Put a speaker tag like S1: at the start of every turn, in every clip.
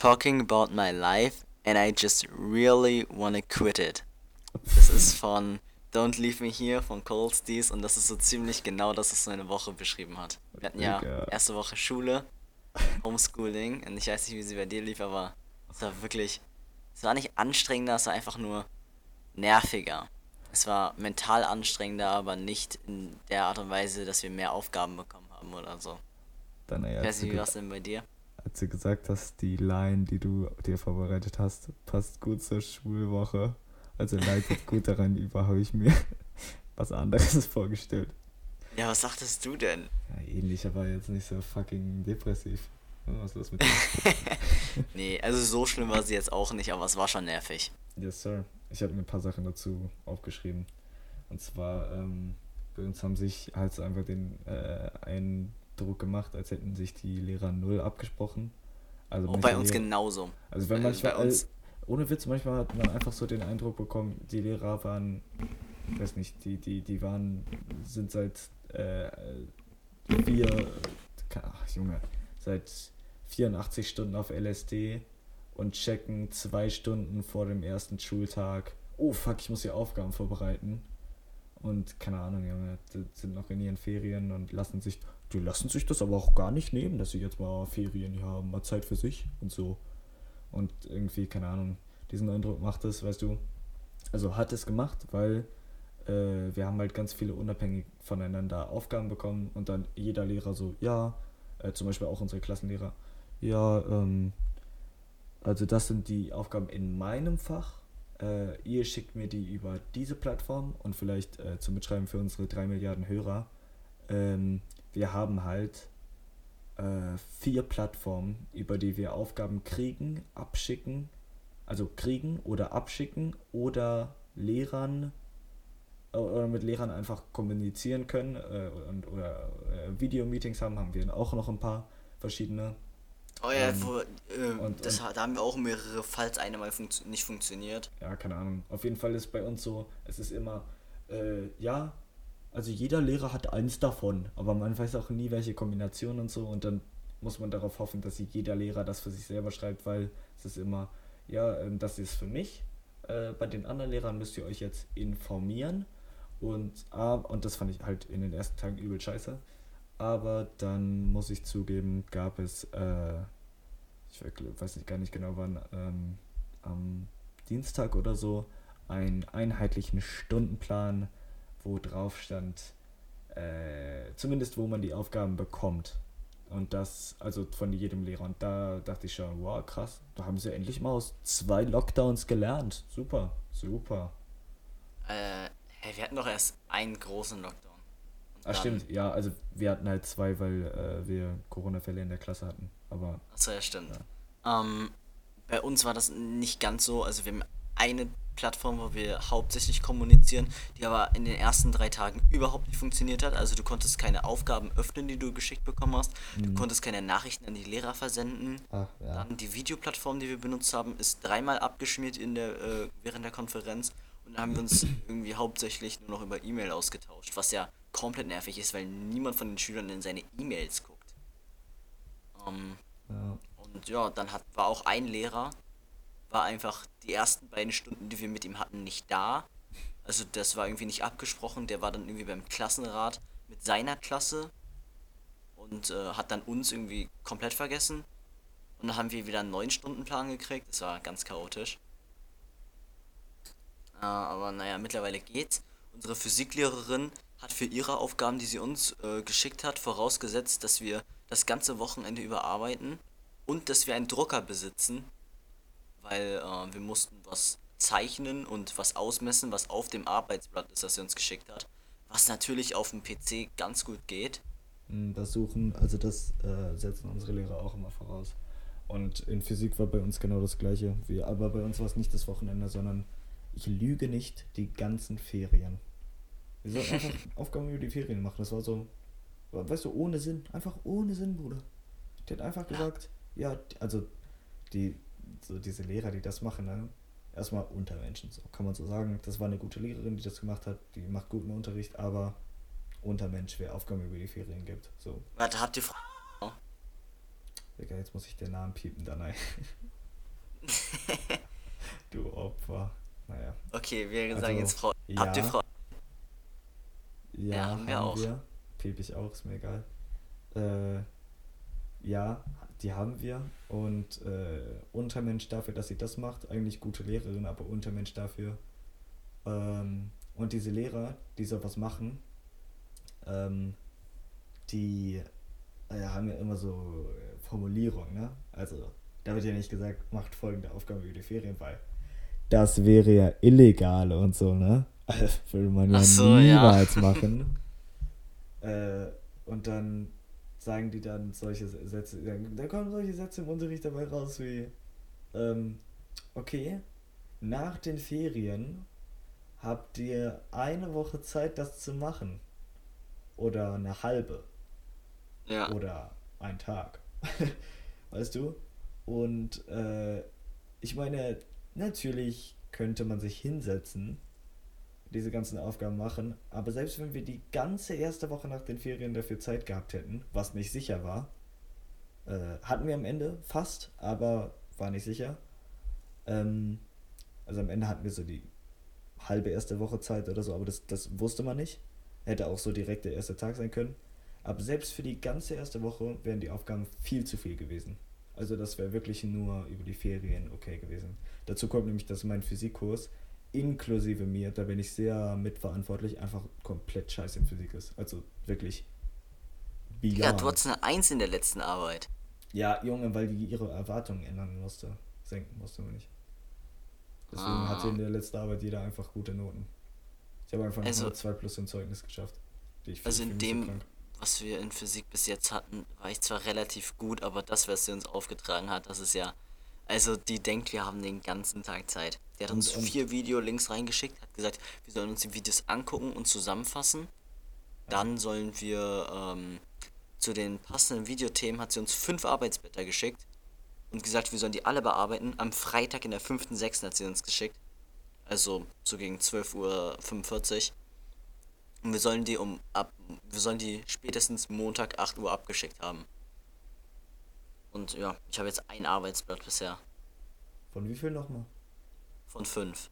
S1: talking about my life and I just really wanna quit it. Das ist von Don't Leave Me Here von Cold Steez und das ist so ziemlich genau das, was meine Woche beschrieben hat. Wir hatten ja erste Woche Schule, Homeschooling und ich weiß nicht, wie sie bei dir lief, aber es war wirklich, es war nicht anstrengender, es war einfach nur nerviger. Es war mental anstrengender, aber nicht in der Art und Weise, dass wir mehr Aufgaben bekommen haben oder so.
S2: Dann, ey,
S1: Ich weiß nicht, wie war es denn bei dir?
S2: Als du gesagt hast, die Line, die du dir vorbereitet hast, passt gut zur Schulwoche. Also leitet gut daran über, habe ich mir was anderes vorgestellt.
S1: Ja, was sagtest du denn?
S2: Ja, ähnlich, aber jetzt nicht so fucking depressiv. Was ist los mit dir?
S1: Nee, also so schlimm war sie jetzt auch nicht, aber es war schon nervig.
S2: Yes, sir. Ich habe mir ein paar Sachen dazu aufgeschrieben. Und zwar, ähm, bei uns haben sich halt einfach den äh, Eindruck gemacht, als hätten sich die Lehrer null abgesprochen. Also manche
S1: bei uns
S2: Lehrer-
S1: genauso.
S2: Also wenn
S1: Äh,
S2: manchmal,
S1: bei uns-
S2: äh, ohne Witz, manchmal hat man einfach so den Eindruck bekommen, die Lehrer waren, ich weiß nicht, die, die, die waren, sind seit äh, vier, ach Junge, seit 84 Stunden auf LSD und checken zwei Stunden vor dem ersten Schultag, oh fuck, ich muss hier Aufgaben vorbereiten. Und keine Ahnung, Junge, sind noch in ihren Ferien und lassen sich, die lassen sich das aber auch gar nicht nehmen, dass sie jetzt mal Ferien hier haben, mal Zeit für sich und so. Und irgendwie, keine Ahnung, diesen Eindruck macht es, weißt du, also hat es gemacht, weil äh, wir haben halt ganz viele unabhängig voneinander Aufgaben bekommen und dann jeder Lehrer so, ja, äh, zum Beispiel auch unsere Klassenlehrer, ja, ähm, also das sind die Aufgaben in meinem Fach. Äh, ihr schickt mir die über diese Plattform und vielleicht äh, zum Mitschreiben für unsere drei Milliarden Hörer. Ähm, wir haben halt äh, vier Plattformen, über die wir Aufgaben kriegen, abschicken, also kriegen oder abschicken oder Lehrern äh, oder mit Lehrern einfach kommunizieren können äh, und, oder äh, Videomeetings haben, haben wir auch noch ein paar verschiedene.
S1: Oh ja,
S2: Ähm,
S1: wo, äh,
S2: und-
S1: das,
S2: und-
S1: da haben wir auch mehrere, falls eine mal funktio nicht funktioniert.
S2: Ja, keine Ahnung. Auf jeden Fall ist bei uns so, es ist immer, äh, ja, also jeder Lehrer hat eins davon, aber man weiß auch nie, welche Kombination und so und dann muss man darauf hoffen, dass jeder Lehrer das für sich selber schreibt, weil es ist immer, ja, ähm, das ist für mich. Äh, bei den anderen Lehrern müsst ihr euch jetzt informieren und, und das fand ich halt in den ersten Tagen übel scheiße. Aber dann muss ich zugeben, gab es, äh, ich weiß nicht, gar nicht genau wann, ähm, am Dienstag oder so, einen einheitlichen Stundenplan, wo drauf stand, äh, zumindest wo man die Aufgaben bekommt. Und das, also von jedem Lehrer. Und da dachte ich schon, wow, krass, da haben sie endlich mal aus zwei Lockdowns gelernt. Super, super.
S1: Äh, hey, wir hatten doch erst einen großen Lockdown.
S2: Ah,
S1: dann-
S2: stimmt, ja, also wir hatten halt zwei, weil äh, wir Corona-Fälle in der Klasse hatten. Aber
S1: Achso, ja, stimmt. Ähm, bei uns war das nicht ganz so. Also wir haben eine Plattform, wo wir hauptsächlich kommunizieren, die aber in den ersten drei Tagen überhaupt nicht funktioniert hat. Also du konntest keine Aufgaben öffnen, die du geschickt bekommen hast. Du konntest keine Nachrichten an die Lehrer versenden.
S2: ah, ja.
S1: Dann die Videoplattform, die wir benutzt haben, ist dreimal abgeschmiert in der, äh, während der Konferenz. Und dann haben wir uns irgendwie hauptsächlich nur noch über E-Mail ausgetauscht, was ja komplett nervig ist, weil niemand von den Schülern in seine E-Mails guckt. Ähm,
S2: ja.
S1: und ja, dann hat, war auch ein Lehrer, war einfach die ersten beiden Stunden, die wir mit ihm hatten, nicht da. Also das war irgendwie nicht abgesprochen. Der war dann irgendwie beim Klassenrat mit seiner Klasse und äh, hat dann uns irgendwie komplett vergessen. Und dann haben wir wieder einen neuen Stundenplan gekriegt. Das war ganz chaotisch. Äh, aber naja, mittlerweile geht's. Unsere Physiklehrerin hat für ihre Aufgaben, die sie uns äh, geschickt hat, vorausgesetzt, dass wir das ganze Wochenende überarbeiten und dass wir einen Drucker besitzen, weil äh, wir mussten was zeichnen und was ausmessen, was auf dem Arbeitsblatt ist, das sie uns geschickt hat. Was natürlich auf dem PC ganz gut geht.
S2: Mm, Das suchen, also das äh, setzen unsere Lehrer auch immer voraus. Und in Physik war bei uns genau das gleiche. Wir, aber bei uns war es nicht das Wochenende, sondern ich lüge nicht die ganzen Ferien. Wir sollten einfach Aufgaben über die Ferien machen. Das war so, weißt du, ohne Sinn. Einfach ohne Sinn, Bruder. Die hat einfach gesagt, ja, also die, so diese Lehrer, die das machen, ne? Erstmal Untermenschen, so kann man so sagen. Das war eine gute Lehrerin, die das gemacht hat. Die macht guten Unterricht, aber Untermensch, wer Aufgaben über die Ferien gibt. So,
S1: Warte, habt ihr.
S2: Digga, jetzt muss ich den Namen piepen, Danai. du Opfer. Naja.
S1: Okay, wir
S2: Also,
S1: sagen jetzt Frau.
S2: ja.
S1: Habt ihr Frau?
S2: Ja,
S1: Ja, haben wir auch.
S2: Piep ich auch, ist mir egal. Äh, ja, die haben wir. Und äh, Untermensch dafür, dass sie das macht, eigentlich gute Lehrerin, aber Untermensch dafür. Ähm, und diese Lehrer, die sowas machen, ähm, die äh, haben ja immer so äh, Formulierungen, ne? Also, da wird ja nicht gesagt, macht folgende Aufgabe über die Ferien, weil das wäre ja illegal und so, ne? Würde man ja
S1: so, ja.
S2: niemals machen. Äh, und dann sagen die dann solche Sätze, da kommen solche Sätze im Unterricht dabei raus wie, ähm, okay, nach den Ferien habt ihr eine Woche Zeit, das zu machen. Oder eine halbe.
S1: Ja.
S2: Oder ein Tag. weißt du? Und äh, ich meine, natürlich könnte man sich hinsetzen, diese ganzen Aufgaben machen, aber selbst wenn wir die ganze erste Woche nach den Ferien dafür Zeit gehabt hätten, was nicht sicher war, äh, hatten wir am Ende fast, aber war nicht sicher. Ähm, also am Ende hatten wir so die halbe erste Woche Zeit oder so, aber das, das wusste man nicht. Hätte auch so direkt der erste Tag sein können. Aber selbst für die ganze erste Woche wären die Aufgaben viel zu viel gewesen. Also das wäre wirklich nur über die Ferien okay gewesen. Dazu kommt nämlich, dass mein Physikkurs inklusive mir, da bin ich sehr mitverantwortlich, einfach komplett scheiße in Physik ist. Also wirklich beyond.
S1: Ja, du hattest eine Eins in der letzten Arbeit.
S2: Ja, Junge, weil die ihre Erwartungen ändern musste. Senken musste man nicht. Deswegen
S1: Ah.
S2: hatte in der letzten Arbeit jeder einfach gute Noten. Ich habe einfach
S1: Also-
S2: nur 2 plus im Zeugnis geschafft. Die ich
S1: Also in
S2: so
S1: dem, was wir in Physik bis jetzt hatten, war ich zwar relativ gut, aber das, was sie uns aufgetragen hat, das ist ja. Also die denkt, wir haben den ganzen Tag Zeit. Die hat uns
S2: und-
S1: vier Videolinks reingeschickt, hat gesagt, wir sollen uns die Videos angucken und zusammenfassen. Dann sollen wir ähm, zu den passenden Videothemen hat sie uns fünf Arbeitsblätter geschickt und gesagt, wir sollen die alle bearbeiten. Am Freitag in der 5.6. hat sie uns geschickt. Also so gegen 12.45 Uhr. Und wir sollen die um ab wir sollen die spätestens Montag 8 Uhr abgeschickt haben. Und ja, ich habe jetzt ein Arbeitsblatt bisher
S2: Von wie viel nochmal?
S1: von fünf.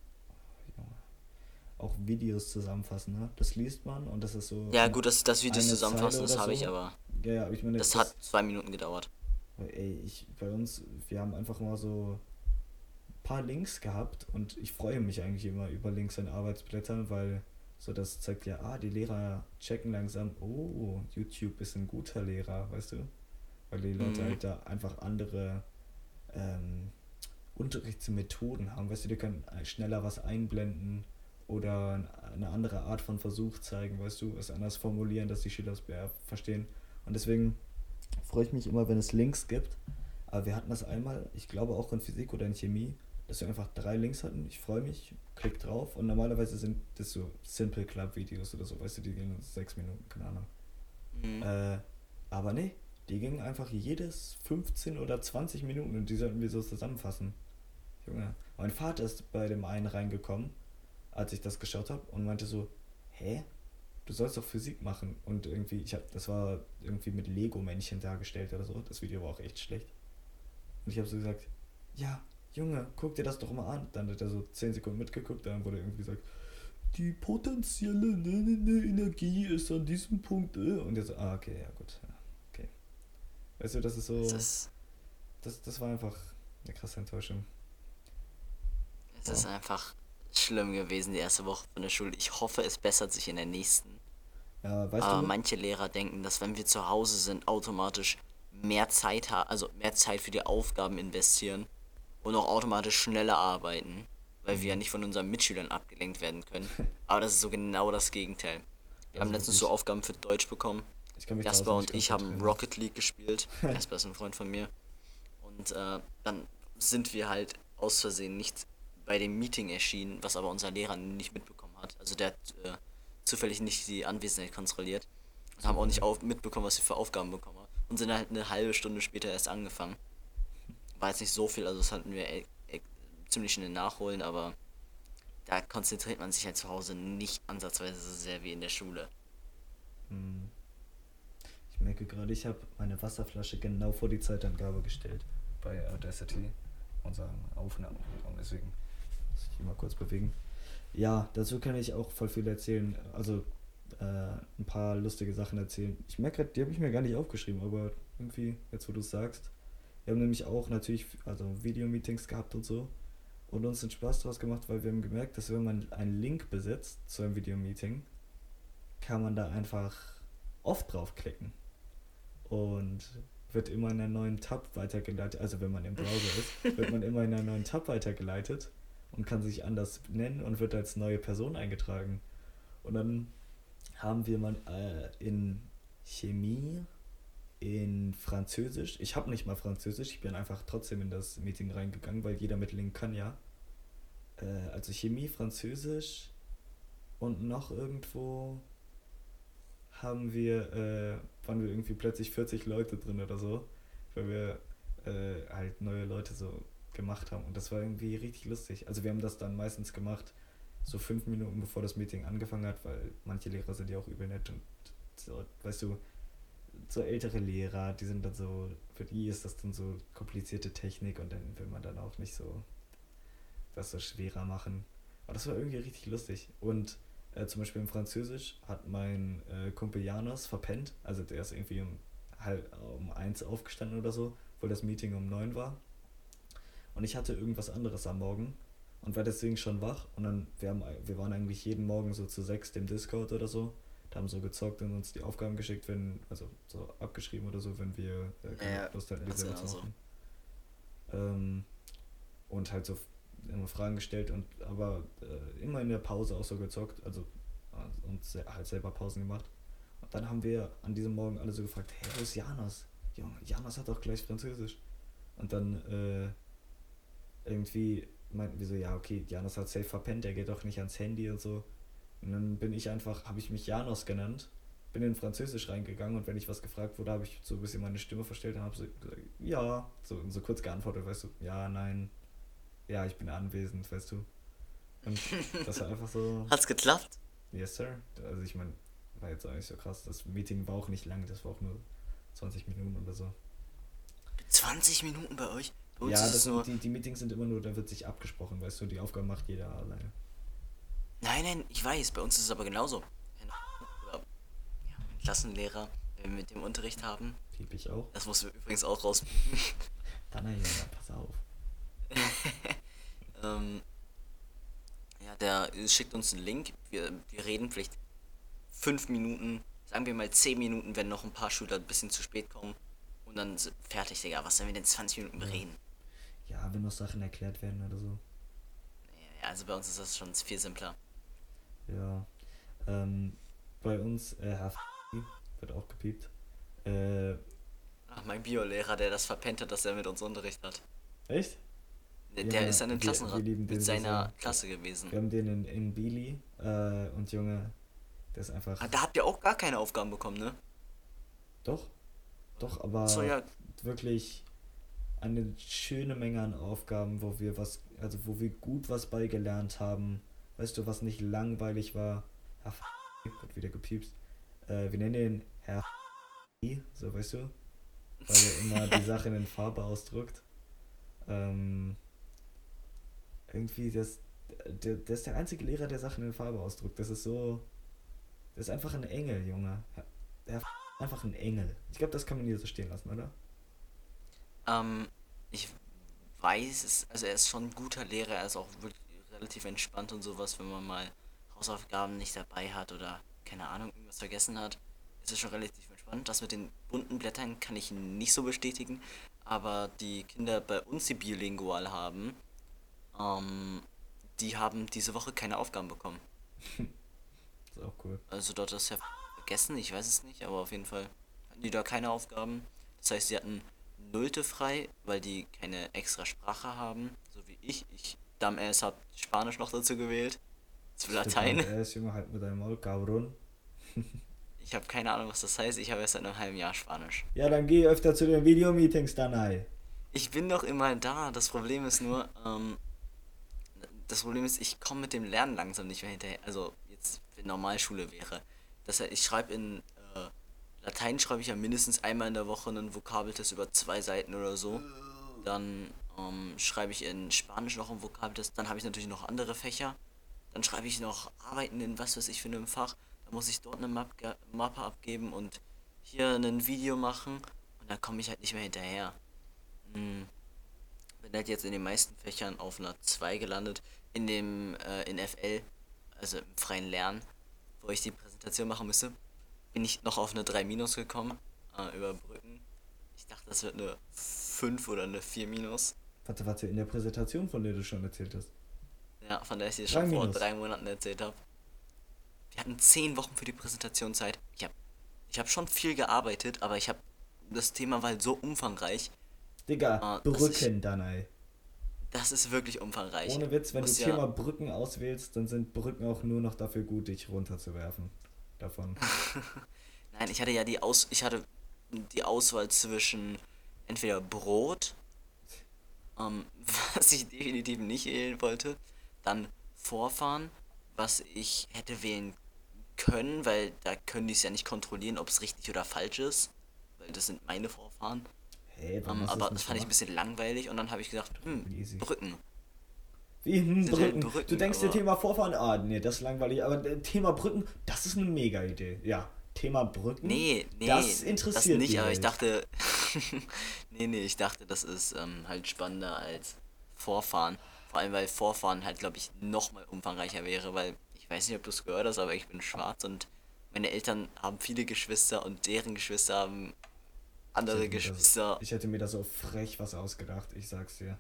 S2: Auch Videos zusammenfassen, ne? Das liest man und das ist so.
S1: Ja, gut, dass das Videos zusammenfassen, das habe ich
S2: so.
S1: aber.
S2: Ja, ja, aber ich meine,
S1: Das hat zwei Minuten gedauert.
S2: Ey, ich, bei uns, wir haben einfach mal so ein paar Links gehabt und ich freue mich eigentlich immer über Links in Arbeitsblättern, weil so das zeigt ja, ah, die Lehrer checken langsam, oh, YouTube ist ein guter Lehrer, weißt du? Weil die Leute
S1: Mhm.
S2: halt da einfach andere ähm, Unterrichtsmethoden haben, weißt du, die können schneller was einblenden oder eine andere Art von Versuch zeigen, weißt du, es anders formulieren, dass die Schüler es verstehen. Und deswegen freue ich mich immer, wenn es Links gibt. Aber wir hatten das einmal, ich glaube auch in Physik oder in Chemie, dass wir einfach drei Links hatten. Ich freue mich, klick drauf und normalerweise sind das so Simple Club Videos oder so, weißt du, die gehen sechs Minuten, keine Ahnung.
S1: Mhm.
S2: Äh, aber nee, die gingen einfach jedes 15 oder 20 Minuten und die sollten wir so zusammenfassen. Junge, mein Vater ist bei dem einen reingekommen, als ich das geschaut habe und meinte so, hä? Du sollst doch Physik machen und irgendwie, ich hab, das war irgendwie mit Lego-Männchen dargestellt oder so. Das Video war auch echt schlecht. Und ich habe so gesagt, ja, Junge, guck dir das doch mal an. Dann hat er so 10 Sekunden mitgeguckt, dann wurde irgendwie gesagt, die potenzielle ne, ne, ne, Energie ist an diesem Punkt. Äh. Und er so, ah, okay, ja gut. Ja. Weißt du, das ist so,
S1: ist,
S2: das, das war einfach eine krasse Enttäuschung.
S1: es ist einfach schlimm gewesen, die erste Woche von der Schule. Ich hoffe, es bessert sich in der nächsten.
S2: Ja, weißt
S1: Aber
S2: du,
S1: manche Lehrer denken, dass wenn wir zu Hause sind, automatisch mehr Zeit haben, also mehr Zeit für die Aufgaben investieren und auch automatisch schneller arbeiten, weil wir ja nicht von unseren Mitschülern abgelenkt werden können. Aber das ist so genau das Gegenteil. Wir haben
S2: Also
S1: letztens so Aufgaben für Deutsch bekommen.
S2: Ich kann mich
S1: Jasper und ich haben. Rocket League gespielt. Jasper ist ein Freund von mir. Und äh, dann sind wir halt aus Versehen nicht bei dem Meeting erschienen, was aber unser Lehrer nicht mitbekommen hat. Also der hat äh, zufällig nicht die Anwesenheit kontrolliert. Und haben auch nicht auf, mitbekommen, was wir für Aufgaben bekommen haben. Und sind halt eine halbe Stunde später erst angefangen. War jetzt nicht so viel, also das hatten wir e e ziemlich schnell nachholen, aber da konzentriert man sich halt zu Hause nicht ansatzweise so sehr wie in der Schule.
S2: Hm. Ich merke gerade, ich habe meine Wasserflasche genau vor die Zeitangabe gestellt bei Audacity. unser Aufnahmeraum. Deswegen muss ich hier mal kurz bewegen. Ja, dazu kann ich auch voll viel erzählen. Also äh, ein paar lustige Sachen erzählen. Ich merke gerade, die habe ich mir gar nicht aufgeschrieben, aber irgendwie, jetzt wo du es sagst. Wir haben nämlich auch natürlich also Videomeetings gehabt und so und uns den Spaß daraus gemacht, weil wir haben gemerkt, dass wenn man einen Link besitzt zu einem Videomeeting, kann man da einfach oft draufklicken und wird immer in einen neuen Tab weitergeleitet. Also wenn man im Browser ist, wird man immer in einen neuen Tab weitergeleitet und kann sich anders nennen und wird als neue Person eingetragen. Und dann haben wir mal äh, in Chemie, in Französisch, ich habe nicht mal Französisch, ich bin einfach trotzdem in das Meeting reingegangen, weil jeder mit Link kann ja. Äh, also Chemie, Französisch und noch irgendwo haben wir, äh, waren wir irgendwie plötzlich 40 Leute drin oder so, weil wir äh, halt neue Leute so gemacht haben. Und das war irgendwie richtig lustig. Also wir haben das dann meistens gemacht, so fünf Minuten bevor das Meeting angefangen hat, weil manche Lehrer sind ja auch übel nett und so, weißt du, so ältere Lehrer, die sind dann so, für die ist das dann so komplizierte Technik und dann will man dann auch nicht so das so schwerer machen. Aber das war irgendwie richtig lustig. Und äh, zum Beispiel im Französisch hat mein äh, Kumpel Janos verpennt, also der ist irgendwie um halb um eins aufgestanden oder so, obwohl das Meeting um neun war. Und ich hatte irgendwas anderes am Morgen und war deswegen schon wach. Und dann, wir, haben, wir waren eigentlich jeden Morgen so zu sechs im Discord oder so. Da haben so gezockt und uns die Aufgaben geschickt, wenn, also so abgeschrieben oder so, wenn wir äh, keine
S1: Ja,
S2: Lust hatten, die selber zu
S1: so.
S2: machen. Ähm, und halt so immer Fragen gestellt und aber äh, immer in der Pause auch so gezockt, also äh, und halt selber Pausen gemacht. Und dann haben wir an diesem Morgen alle so gefragt, hey, wo ist Janos? Junge, Janos hat doch gleich Französisch. Und dann äh, irgendwie meinten wir so, ja, okay, Janos hat safe verpennt, der geht doch nicht ans Handy und so. Und dann bin ich einfach, habe ich mich Janos genannt, bin in Französisch reingegangen und wenn ich was gefragt wurde, habe ich so ein bisschen meine Stimme verstellt und habe so gesagt, ja, so, so kurz geantwortet, weißt du, ja, nein, ja, ich bin anwesend, weißt du. Und das war einfach so,
S1: Hat's geklappt?
S2: yes, sir. Also ich meine, war jetzt auch nicht so krass. Das Meeting war auch nicht lang, das war auch nur 20 Minuten oder so.
S1: 20 Minuten bei euch? Bei
S2: Ja, das
S1: nur.
S2: die, die Meetings sind immer nur, da wird sich abgesprochen, weißt du, die Aufgaben macht jeder alleine.
S1: Nein, nein, ich weiß, bei uns ist es aber genauso. Klassenlehrer, wenn wir mit dem Unterricht haben,
S2: Piep ich auch.
S1: das musst du übrigens auch raus.
S2: Dann ja, pass auf.
S1: ähm, ja, der schickt uns einen Link. Wir, wir reden vielleicht fünf Minuten, sagen wir mal zehn Minuten, wenn noch ein paar Schüler ein bisschen zu spät kommen. Und dann fertig, Digga. Was sollen wir denn 20 Minuten
S2: Ja.
S1: bereden?
S2: Ja, wenn noch Sachen erklärt werden oder so.
S1: Ja, also bei uns ist das schon viel simpler.
S2: Ja. Ähm, bei uns, äh, wird auch gepiept. Äh,
S1: Ach, mein Biolehrer, der das verpennt hat, dass er mit uns Unterricht hat.
S2: echt?
S1: Der,
S2: Ja,
S1: der ist
S2: wir- wir
S1: Klassenrat
S2: den
S1: mit
S2: so
S1: seiner
S2: sehr.
S1: Klasse gewesen.
S2: Wir haben den in, in Bili äh, und Junge, der ist einfach.
S1: Ah, da habt ihr auch gar keine Aufgaben bekommen, ne?
S2: Doch, doch, aber
S1: So, ja.
S2: wirklich eine schöne Menge an Aufgaben, wo wir was, also wo wir gut was beigelernt haben. Weißt du, was nicht langweilig war? Herr F wird wieder gepiepst. Äh, wir nennen ihn Herr F so weißt du? Weil er immer die Sachen in Farbe ausdrückt. Ähm, irgendwie, das, der, der ist der einzige Lehrer, der Sachen in Farbe ausdrückt. Das ist so. Das ist einfach ein Engel, Junge. Der einfach ein Engel. Ich glaube, das kann man hier so stehen lassen, oder?
S1: Ähm, ich weiß es, also er ist schon ein guter Lehrer, er ist auch wirklich relativ entspannt und sowas, wenn man mal Hausaufgaben nicht dabei hat oder keine Ahnung, irgendwas vergessen hat, ist es schon relativ entspannt. Das mit den bunten Blättern kann ich nicht so bestätigen, aber die Kinder bei uns, die bilingual haben, ähm, die haben diese Woche keine Aufgaben bekommen.
S2: Ist auch cool.
S1: Also dort ist ja vergessen, ich weiß es nicht, aber auf jeden Fall hatten die da keine Aufgaben. Das heißt, sie hatten Nullte frei, weil die keine extra Sprache haben, so wie ich. Ich, Dam es hat Spanisch noch dazu gewählt. Zu Latein.
S2: Er ist Junge halt mit deinem Maul, Cabron.
S1: Ich habe keine Ahnung, was das heißt. Ich habe erst seit einem halben Jahr Spanisch.
S2: Ja, dann geh öfter zu den Videomeetings, Danai.
S1: Ich bin doch immer da. Das Problem ist nur, ähm, das Problem ist, ich komme mit dem Lernen langsam nicht mehr hinterher. Also jetzt, wenn Normalschule wäre. Das heißt, ich schreibe in äh, Latein schreibe ich ja mindestens einmal in der Woche einen Vokabeltest über zwei Seiten oder so. Dann ähm, schreibe ich in Spanisch noch ein Vokabeltest. Dann habe ich natürlich noch andere Fächer. Dann schreibe ich noch Arbeiten in was weiß ich für einem Fach. Da muss ich dort eine Map Mappe abgeben und hier ein Video machen. Und dann komme ich halt nicht mehr hinterher. Hm. Bin halt jetzt in den meisten Fächern auf einer 2 gelandet. In dem, äh, in FL, also im freien Lernen, wo ich die Präsentation machen müsste, bin ich noch auf eine 3 minus gekommen. Äh, überbrücken. Ich dachte, das wird eine 5 oder eine 4 minus.
S2: Warte, warte, in der Präsentation, von der du schon erzählt hast.
S1: Ja, von der ich dir schon vor
S2: Minus.
S1: drei Monaten erzählt habe. Wir hatten 10 Wochen für die Präsentationszeit. Ich habe ich hab schon viel gearbeitet, aber ich habe das Thema war halt so umfangreich.
S2: Digga,
S1: Ah, das
S2: Brücken dann, ey.
S1: Das ist wirklich umfangreich.
S2: Ohne Witz, wenn du
S1: Muss ja-
S2: Thema Brücken auswählst, dann sind Brücken auch nur noch dafür gut, dich runterzuwerfen. Davon.
S1: Nein, ich hatte ja die Aus ich hatte die Auswahl zwischen entweder Brot, ähm, was ich definitiv nicht wählen wollte, dann Vorfahren, was ich hätte wählen können, weil da können die es ja nicht kontrollieren, ob es richtig oder falsch ist, weil das sind meine Vorfahren.
S2: Hey, warum
S1: Ähm, aber
S2: nicht
S1: das fand ich ein bisschen langweilig und dann habe ich gesagt, hm. Brücken.
S2: Wie hm,
S1: Sind halt
S2: Brücken.
S1: Brücken,
S2: Du denkst dir Thema Vorfahren, ah, nee, das ist langweilig. Aber äh, Thema Brücken, das ist eine mega Idee. Ja, Thema Brücken.
S1: Nee, nee,
S2: Das interessiert
S1: nicht,
S2: die
S1: aber ich
S2: Welt.
S1: dachte, nee, nee, ich dachte, das ist ähm, halt spannender als Vorfahren. Vor allem, weil Vorfahren halt, glaube ich, noch mal umfangreicher wäre, weil ich weiß nicht, ob du es gehört hast, aber ich bin schwarz und meine Eltern haben viele Geschwister und deren Geschwister haben andere
S2: mir das-
S1: Geschwister.
S2: Ich hätte mir da so frech was ausgedacht, ich sag's dir.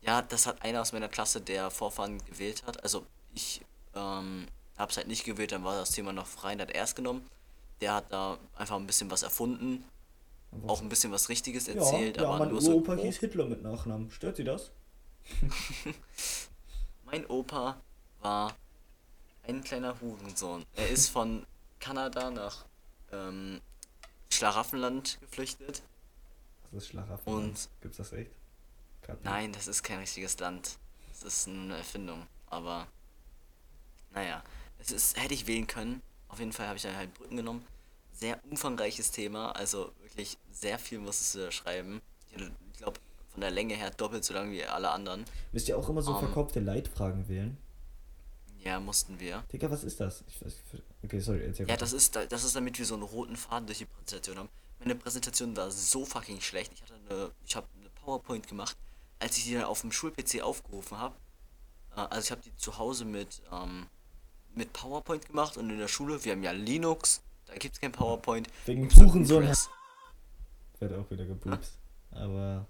S1: Ja, das hat einer aus meiner Klasse, der Vorfahren gewählt hat. Also ich ähm, hab's halt nicht gewählt, dann war das Thema noch frei, der hat erst genommen. Der hat da einfach ein bisschen was erfunden,
S2: Und
S1: auch ein bisschen was Richtiges
S2: ja,
S1: erzählt,
S2: ja,
S1: aber
S2: mein
S1: nur so
S2: Uropa
S1: grob.
S2: hieß Hitler mit Nachnamen. Stört sie das?
S1: Mein Opa war ein kleiner Hurensohn. Er ist von Kanada nach ähm, Schlaraffenland geflüchtet.
S2: Das ist Schlaraffen.
S1: Und-
S2: Gibt's das echt? Nicht.
S1: Nein, das ist kein richtiges Land. Das ist eine Erfindung. Aber naja, es ist, hätte ich wählen können. Auf jeden Fall habe ich dann halt Brücken genommen. Sehr umfangreiches Thema, also wirklich sehr viel musstest du da schreiben. Ich glaube, von der Länge her doppelt so lang wie alle anderen.
S2: Müsst ihr auch immer so
S1: Ähm.
S2: verkopfte Leitfragen wählen?
S1: Ja, mussten wir.
S2: Digga, was ist das? Ich weiß, okay, sorry, erzähl
S1: Ja, das ist, da- das ist damit wir so einen roten Faden durch die Präsentation haben. Meine Präsentation war so fucking schlecht. Ich hatte eine, ich habe eine PowerPoint gemacht, als ich die dann auf dem Schul-PC aufgerufen habe. Äh, also ich habe die zu Hause mit, ähm, mit PowerPoint gemacht und in der Schule, wir haben ja Linux, da gibt's kein PowerPoint.
S2: Wegen Hurensohn wird auch wieder gepupst. Aber.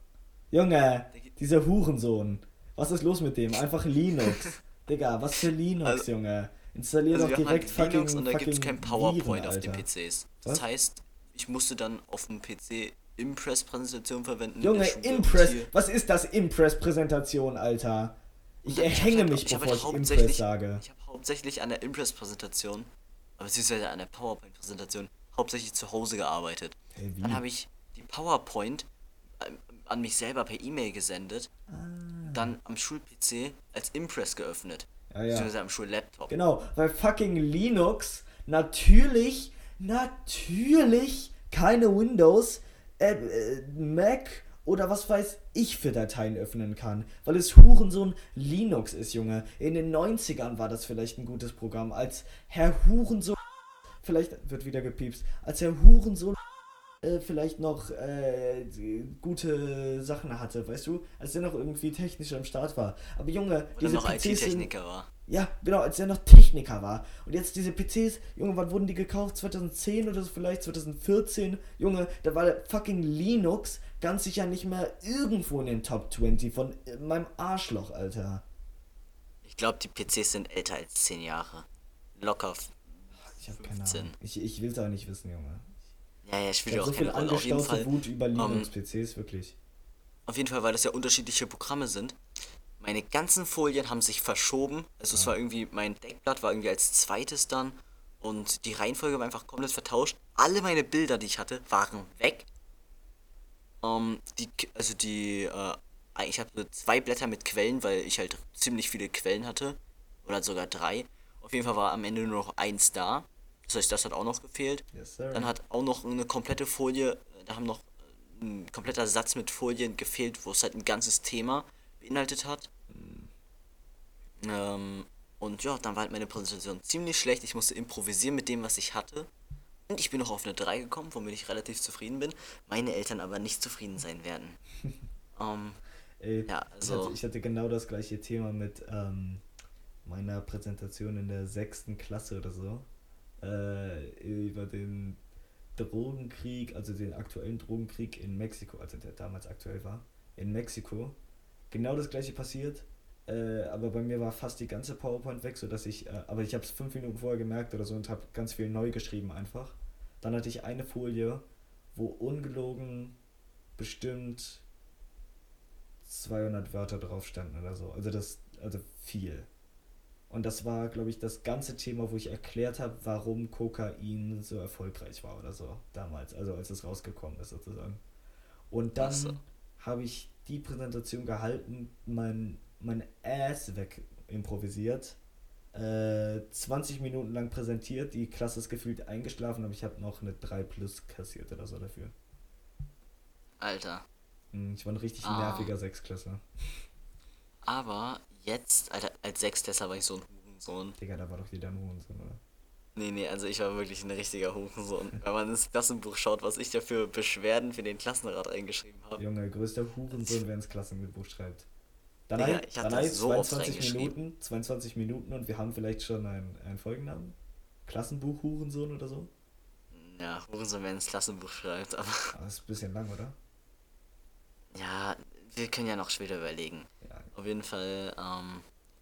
S2: Junge, dieser Hurensohn. Was ist los mit dem? Einfach Linux. Digga, was für Linux,
S1: Also-
S2: Junge. Installier
S1: Also
S2: doch direkt
S1: halt Linux
S2: fucking,
S1: und da gibt's
S2: fucking
S1: kein PowerPoint
S2: Viren,
S1: auf den. PCs. Das
S2: Was?
S1: heißt, ich musste dann auf dem PC Impress-Präsentation verwenden.
S2: Junge, Impress. Was ist das Impress-Präsentation, Alter? Ich erhänge
S1: halt-
S2: mich,
S1: ich hab
S2: bevor
S1: halt
S2: ich Impress sage.
S1: Ich habe hauptsächlich an der Impress-Präsentation, aber beziehungsweise an der PowerPoint-Präsentation, hauptsächlich zu Hause gearbeitet.
S2: Hey?
S1: Dann habe ich die PowerPoint ähm, an mich selber per E-Mail gesendet,
S2: Ah.
S1: Dann am Schul-PC als Impress geöffnet,
S2: Ja, ja.
S1: beziehungsweise am Schul-Laptop.
S2: Genau, weil fucking Linux natürlich, natürlich keine Windows, äh, äh, Mac oder was weiß ich für Dateien öffnen kann. Weil es Hurensohn Linux ist, Junge. In den 90ern war das vielleicht ein gutes Programm, als Herr Hurensohn, vielleicht wird wieder gepiepst, als Herr Hurensohn äh, vielleicht noch äh, gute Sachen hatte, weißt du? Als der noch irgendwie technisch am Start war. Aber Junge,
S1: Oder
S2: diese
S1: noch
S2: PCs sind,
S1: war.
S2: ja, genau, als er noch Techniker war. Und jetzt diese PCs, Junge, wann wurden die gekauft? 2010 oder so vielleicht 2014? Junge, da war der fucking Linux ganz sicher nicht mehr irgendwo in den Top 20 von äh, meinem Arschloch, Alter.
S1: Ich glaube, die PCs sind älter als 10 Jahre. Locker.
S2: Ich hab keine
S1: 15.
S2: Ahnung. Ich, ich will's auch nicht wissen, Junge.
S1: Ja, ja,
S2: Ich
S1: ja
S2: hab
S1: auch
S2: so viel angestaute
S1: Fall.
S2: Wut über
S1: ähm,
S2: Linux-PCs, wirklich.
S1: Auf jeden Fall, weil das ja unterschiedliche Programme sind. Meine ganzen Folien haben sich verschoben. Also es war irgendwie, mein Deckblatt war irgendwie als zweites dann. Und die Reihenfolge war einfach komplett vertauscht. Alle meine Bilder, die ich hatte, waren weg. Ähm, die, also die, äh, ich hatte zwei Blätter mit Quellen, weil ich halt ziemlich viele Quellen hatte. Oder sogar drei. Auf jeden Fall war am Ende nur noch eins da. Das heißt, das hat auch noch gefehlt.
S2: Yes.
S1: Dann hat auch noch eine komplette Folie, äh, da haben noch ein kompletter Satz mit Folien gefehlt, wo es halt ein ganzes Thema beinhaltet hat. Ähm, und ja, dann war halt meine Präsentation ziemlich schlecht. Ich musste improvisieren mit dem, was ich hatte. Und ich bin noch auf eine 3 gekommen, womit ich relativ zufrieden bin. Meine Eltern aber nicht zufrieden sein werden. ähm,
S2: Ey,
S1: ja,
S2: ich,
S1: also,
S2: hatte, ich hatte genau das gleiche Thema mit ähm, meiner Präsentation in der sechsten Klasse oder so. Äh, über den Drogenkrieg, also den aktuellen Drogenkrieg in Mexiko, also der damals aktuell war, in Mexiko. Genau das gleiche passiert. Äh, aber bei mir war fast die ganze PowerPoint weg, sodass ich, äh, aber ich habe es fünf Minuten vorher gemerkt oder so und habe ganz viel neu geschrieben einfach. Dann hatte ich eine Folie, wo ungelogen bestimmt 200 Wörter drauf standen oder so. Also das, also viel. Und das war, glaube ich, das ganze Thema, wo ich erklärt habe, warum Kokain so erfolgreich war oder so damals, also als es rausgekommen ist sozusagen. Und dann
S1: Ach so.
S2: habe ich die Präsentation gehalten, mein, mein Ass weg improvisiert, äh, 20 Minuten lang präsentiert, die Klasse ist gefühlt eingeschlafen, aber ich habe noch eine 3 plus kassiert oder so dafür.
S1: Alter.
S2: Hm, Ich war ein richtig
S1: Ah.
S2: nerviger Sechsklässler.
S1: Aber jetzt, Alter, als Sechstklässler war ich so ein Hurensohn.
S2: Digga, da war doch jeder ein Hurensohn, oder?
S1: Nee, nee, also ich war wirklich ein richtiger Hurensohn. Wenn man ins Klassenbuch schaut, was ich da für Beschwerden für den Klassenrat eingeschrieben habe.
S2: Junge, größter Hurensohn, wer ins Klassenbuch schreibt. Dann
S1: Digga, ich
S2: dann halt
S1: so oft
S2: 22
S1: reingeschrieben.
S2: Minuten, 22 Minuten und wir haben vielleicht schon einen, einen Folgennamen. Klassenbuch Hurensohn oder so.
S1: Ja, Hurensohn, wer ins Klassenbuch schreibt, aber
S2: Aber das ist ein bisschen lang, oder?
S1: ja, wir können ja noch später überlegen. Auf jeden Fall, ähm,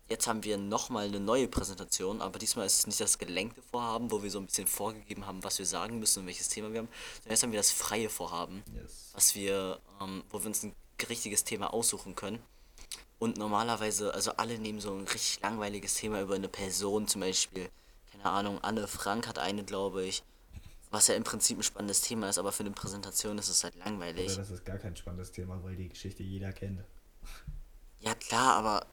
S1: jetzt haben wir nochmal eine neue Präsentation, aber diesmal ist es nicht das gelenkte Vorhaben, wo wir so ein bisschen vorgegeben haben, was wir sagen müssen und welches Thema wir haben, sondern jetzt haben wir das freie Vorhaben,
S2: Yes.
S1: was wir, ähm, wo wir uns ein richtiges Thema aussuchen können. Und normalerweise, also alle nehmen so ein richtig langweiliges Thema über eine Person, zum Beispiel, keine Ahnung, Anne Frank hat eine, glaube ich, was ja im Prinzip ein spannendes Thema ist, aber für eine Präsentation ist es halt langweilig.
S2: Oder das ist gar kein spannendes Thema, weil die Geschichte jeder kennt.
S1: Ja klar, aber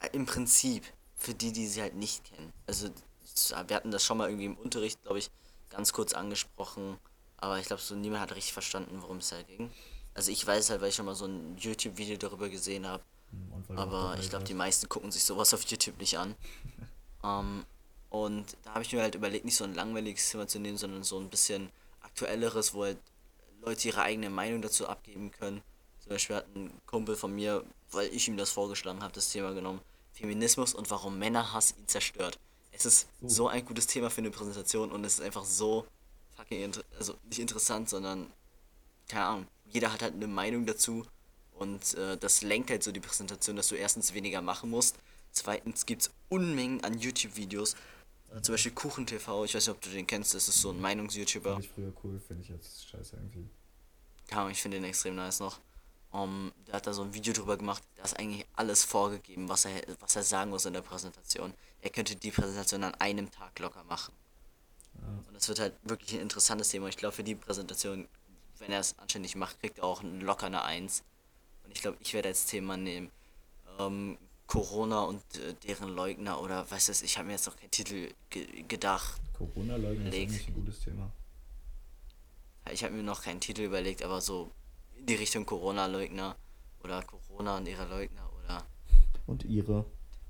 S1: äh, im Prinzip für die, die sie halt nicht kennen. Also s- wir hatten das schon mal irgendwie im Unterricht, glaube ich, ganz kurz angesprochen, aber ich glaube, so niemand hat richtig verstanden, worum es halt ging. Also ich weiß halt, weil ich schon mal so ein YouTube-Video darüber gesehen habe,
S2: Hm,
S1: aber ich glaube, die meisten gucken sich sowas auf YouTube nicht an. ähm, und da habe ich mir halt überlegt, nicht so ein langweiliges Thema zu nehmen, sondern so ein bisschen aktuelleres, wo halt Leute ihre eigene Meinung dazu abgeben können. Zum Beispiel hat ein Kumpel von mir, weil ich ihm das vorgeschlagen habe, das Thema genommen. Feminismus und warum Männerhass ihn zerstört. Es ist
S2: Oh.
S1: so ein gutes Thema für eine Präsentation und es ist einfach so fucking, also nicht interessant, sondern keine Ahnung, jeder hat halt eine Meinung dazu und äh, das lenkt halt so die Präsentation, dass du erstens weniger machen musst. Zweitens gibt es Unmengen an YouTube-Videos. Äh, zum Beispiel KuchenTV, ich weiß nicht, ob du den kennst, das ist so ein Meinungs-YouTuber.
S2: Fand ich früher cool, finde ich jetzt scheiße irgendwie.
S1: Keine Ahnung, ich finde den extrem nice noch. Um, der hat da so ein Video drüber gemacht, da ist eigentlich alles vorgegeben, was er, was er sagen muss in der Präsentation. Er könnte die Präsentation an einem Tag locker machen. Und das wird halt wirklich ein interessantes Thema. Ich glaube, für die Präsentation, wenn er es anständig macht, kriegt er auch ein- locker eine 1. Und ich glaube, ich werde als Thema nehmen ähm, Corona und äh, deren Leugner oder was ist, ich habe mir jetzt noch keinen Titel ge gedacht.
S2: Corona-Leugner ist eigentlich ein gutes Thema.
S1: Ich habe mir noch keinen Titel überlegt, aber so in die Richtung Corona-Leugner oder Corona und ihre Leugner oder
S2: Und ihre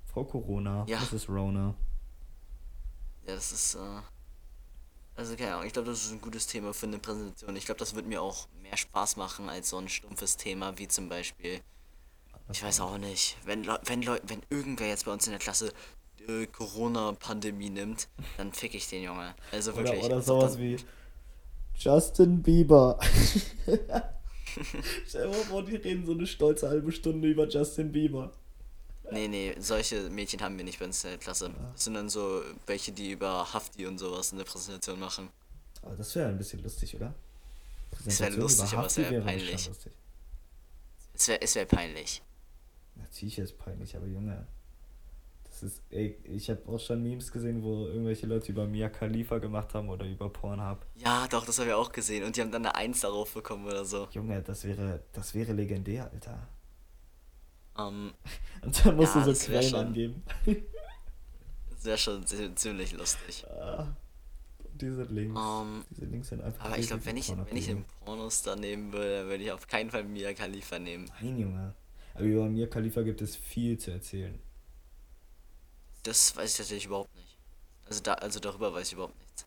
S2: Frau Corona,
S1: Ja.
S2: Mrs. Rona.
S1: ja, das ist äh, also keine Ahnung, ich glaube, das ist ein gutes Thema für eine Präsentation. Ich glaube, das wird mir auch mehr Spaß machen als so ein stumpfes Thema wie zum Beispiel Ich weiß auch nicht. Wenn wenn wenn irgendwer jetzt bei uns in der Klasse äh, Corona-Pandemie nimmt, dann fick ich den Junge. Also
S2: Oder,
S1: wirklich.
S2: oder
S1: als ob
S2: sowas
S1: das-
S2: wie Justin Bieber. Stell dir vor, die reden so eine stolze halbe Stunde über Justin Bieber.
S1: Nee, nee, solche Mädchen haben wir nicht bei uns in der Klasse. Das sind dann so welche, die über Hafti und sowas in der Präsentation machen.
S2: Aber das wäre ein bisschen lustig, oder?
S1: Das wäre lustig, aber es wäre peinlich. Es wäre es wär peinlich.
S2: Natürlich ist es peinlich, aber Junge. Ist, ey, ich habe auch schon Memes gesehen, wo irgendwelche Leute über Mia Khalifa gemacht haben oder über Pornhub.
S1: Ja, doch, das haben wir auch gesehen. Und die haben dann eine Eins darauf bekommen oder so.
S2: Junge, das wäre, das wäre legendär, Alter.
S1: Ähm,
S2: Und dann musst
S1: Ja,
S2: du so Quellen
S1: schon-
S2: angeben.
S1: das wäre schon zi- ziemlich lustig.
S2: Ah. Diese Links.
S1: Ähm,
S2: diese Links sind einfach.
S1: aber ich glaube, wenn ich, wenn ich den Pornos da nehmen würde, würde ich auf keinen Fall Mia Khalifa nehmen.
S2: Nein, Junge. Aber über Mir Khalifa gibt es viel zu erzählen.
S1: Das weiß ich tatsächlich überhaupt nicht. Also da, also darüber weiß ich überhaupt nichts.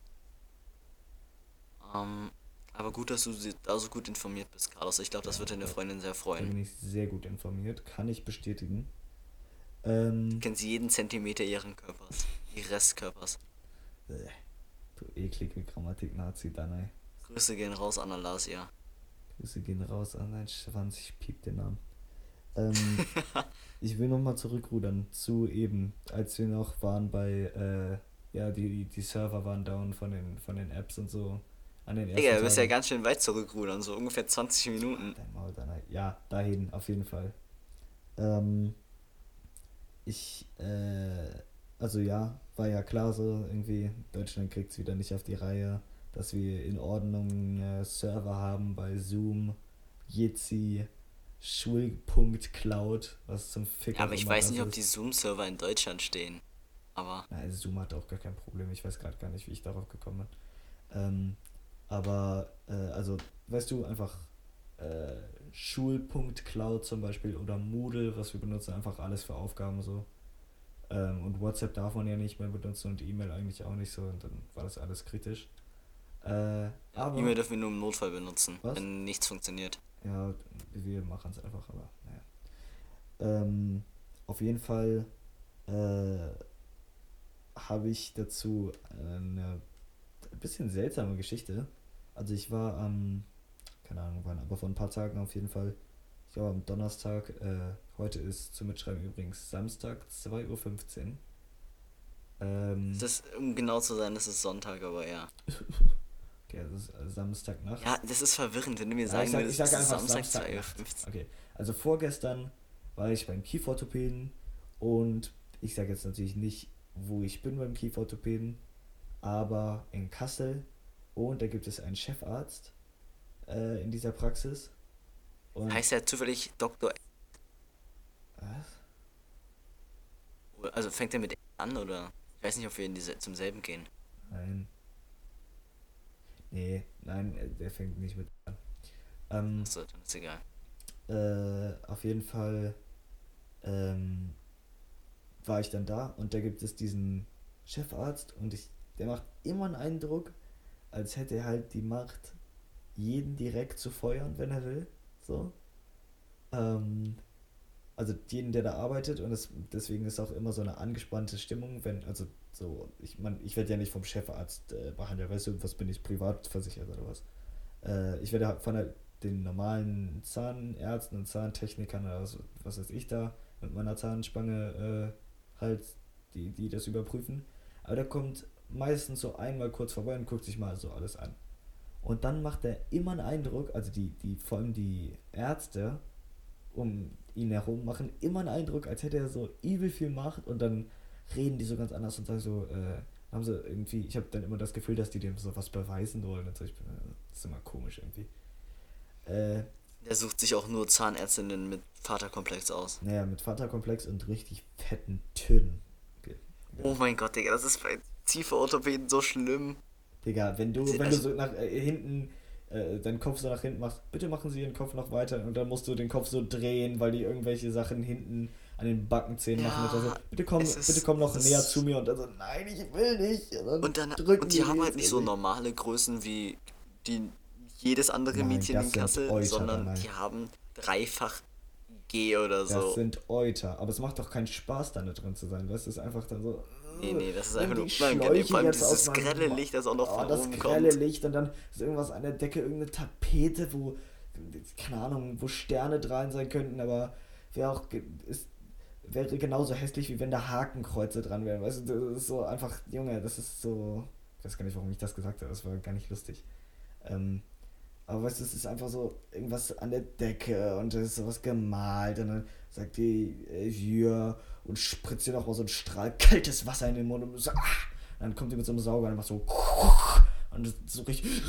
S1: Ähm, aber gut, dass du da so gut informiert bist, Carlos. Ich glaube, das wird deine Freundin sehr
S2: Da
S1: freuen.
S2: bin ich sehr gut informiert, kann ich bestätigen. Ähm,
S1: Kennt sie jeden Zentimeter ihren Körpers, ihres Körpers.
S2: äh, du eklige Grammatik-Nazi, dann ey.
S1: Grüße gehen raus an Alasia.
S2: Grüße gehen raus an deinen Schwanz, ich piep den Namen. Ähm, ich will nochmal zurückrudern zu eben, als wir noch waren bei, äh, ja, die, die Server waren down von den, von den Apps und so. An den ersten
S1: Digga, du bist ja ganz schön weit zurückrudern, so ungefähr 20 Minuten.
S2: Ja, dahin, auf jeden Fall. Ähm, ich, äh, also ja, war ja klar so, irgendwie, Deutschland kriegt es wieder nicht auf die Reihe, dass wir in Ordnung äh, Server haben bei Zoom, Jitsi, Schulpunkt Cloud, was zum Fick
S1: Ja, aber ich weiß nicht, ob die Zoom-Server in Deutschland stehen. Aber
S2: Na, also Zoom hat auch gar kein Problem. Ich weiß gerade gar nicht, wie ich darauf gekommen bin. Ähm, aber, äh, also, weißt du, einfach äh, Schul.cloud zum Beispiel oder Moodle, was wir benutzen, einfach alles für Aufgaben so. Ähm, und WhatsApp darf man ja nicht mehr benutzen und E-Mail eigentlich auch nicht so. Und dann war das alles kritisch. Äh, aber,
S1: E-Mail dürfen wir nur im Notfall benutzen,
S2: Was?
S1: wenn nichts funktioniert.
S2: Ja, wir machen es einfach, aber naja. Ähm, auf jeden Fall äh, habe ich dazu eine bisschen seltsame Geschichte. Also ich war am, keine Ahnung wann, aber vor ein paar Tagen auf jeden Fall, ich glaube am Donnerstag, äh, heute ist zum Mitschreiben übrigens Samstag, 2.15 Uhr. Ähm,
S1: Das um genau zu sein, das ist Sonntag, aber ja.
S2: okay, das ist äh, Samstagnacht.
S1: Ja, das ist verwirrend, wenn du mir
S2: Ja,
S1: sagen
S2: sag,
S1: würdest,
S2: sag einfach
S1: Samstag
S2: Samstagnacht.
S1: 2.15 Uhr.
S2: Okay, also vorgestern war ich beim Kieferorthopäden und ich sage jetzt natürlich nicht, wo ich bin beim Kieferorthopäden, aber in Kassel und da gibt es einen Chefarzt äh, in dieser Praxis. Und
S1: Heißt er zufällig Dr.
S2: was?
S1: Also fängt er mit an oder? Ich weiß nicht, ob wir in diese, zum selben gehen.
S2: Nein. Nee, nein, äh, der fängt nicht mit an. Ähm,
S1: Achso, dann ist egal.
S2: äh, auf jeden Fall ähm, war ich dann da und da gibt es diesen Chefarzt und ich, der macht immer einen Eindruck, als hätte er halt die Macht, jeden direkt zu feuern, wenn er will. So. Ähm, also jeden, der da arbeitet und es, deswegen ist auch immer so eine angespannte Stimmung, wenn, also so, ich meine, ich werde ja nicht vom Chefarzt äh, behandelt, weißt du, was bin ich, privat versichert oder was? Äh, ich werde halt von der, den normalen Zahnärzten und Zahntechnikern oder was, was weiß ich da mit meiner Zahnspange äh, halt, die, die das überprüfen. Aber der kommt meistens so einmal kurz vorbei und guckt sich mal so alles an. Und dann macht er immer einen Eindruck, also die, die, vor allem die Ärzte um ihn herum machen immer einen Eindruck, als hätte er so übel viel Macht und dann reden die so ganz anders und sagen so, äh, haben sie irgendwie, ich habe dann immer das Gefühl, dass die dem so was beweisen wollen und so, ich bin, äh, das ist immer komisch irgendwie. Äh,
S1: Der sucht sich auch nur Zahnärztinnen mit Vaterkomplex aus.
S2: naja, mit Vaterkomplex und richtig fetten Tönen. Okay.
S1: Oh mein Gott, Digga, das ist bei Kieferorthopäden so schlimm.
S2: Digga, wenn du, wenn du so nach äh, hinten äh, deinen Kopf so nach hinten machst, bitte machen sie ihren Kopf noch weiter und dann musst du den Kopf so drehen, weil die irgendwelche Sachen hinten an den Backenzähnen
S1: Ja,
S2: machen oder so. Bitte komm,
S1: ist-
S2: bitte komm noch näher zu mir und dann so, nein, ich will nicht.
S1: Und dann
S2: drücken
S1: und die haben halt nicht so normale Größen wie die jedes andere
S2: Nein,
S1: Mädchen
S2: das
S1: in Kassel,
S2: Euter,
S1: sondern
S2: nein.
S1: die haben dreifach G oder
S2: Das
S1: so.
S2: sind Euter. Aber es macht doch keinen Spaß, da drin zu sein. Weißt du, es ist einfach dann so.
S1: Nee, nee, das ist einfach nur unangenehm. Vor allem dieses grelle Licht, das auch noch
S2: oh,
S1: von
S2: das
S1: oben
S2: grelle
S1: kommt.
S2: Licht und dann ist irgendwas an der Decke, irgendeine Tapete, wo, keine Ahnung, wo Sterne dran sein könnten, aber wäre auch, ist, wäre genauso hässlich, wie wenn da Hakenkreuze dran wären. Weißt du, das ist so einfach, Junge, das ist so, ich weiß gar nicht, warum ich das gesagt habe, das war gar nicht lustig. Ähm, aber weißt du, es ist einfach so irgendwas an der Decke und es ist sowas gemalt und dann sagt die äh, ja und spritzt dir noch mal so ein Strahl kaltes Wasser in den Mund und so, ah, dann kommt die mit so einem Sauger und macht so Und so richtig,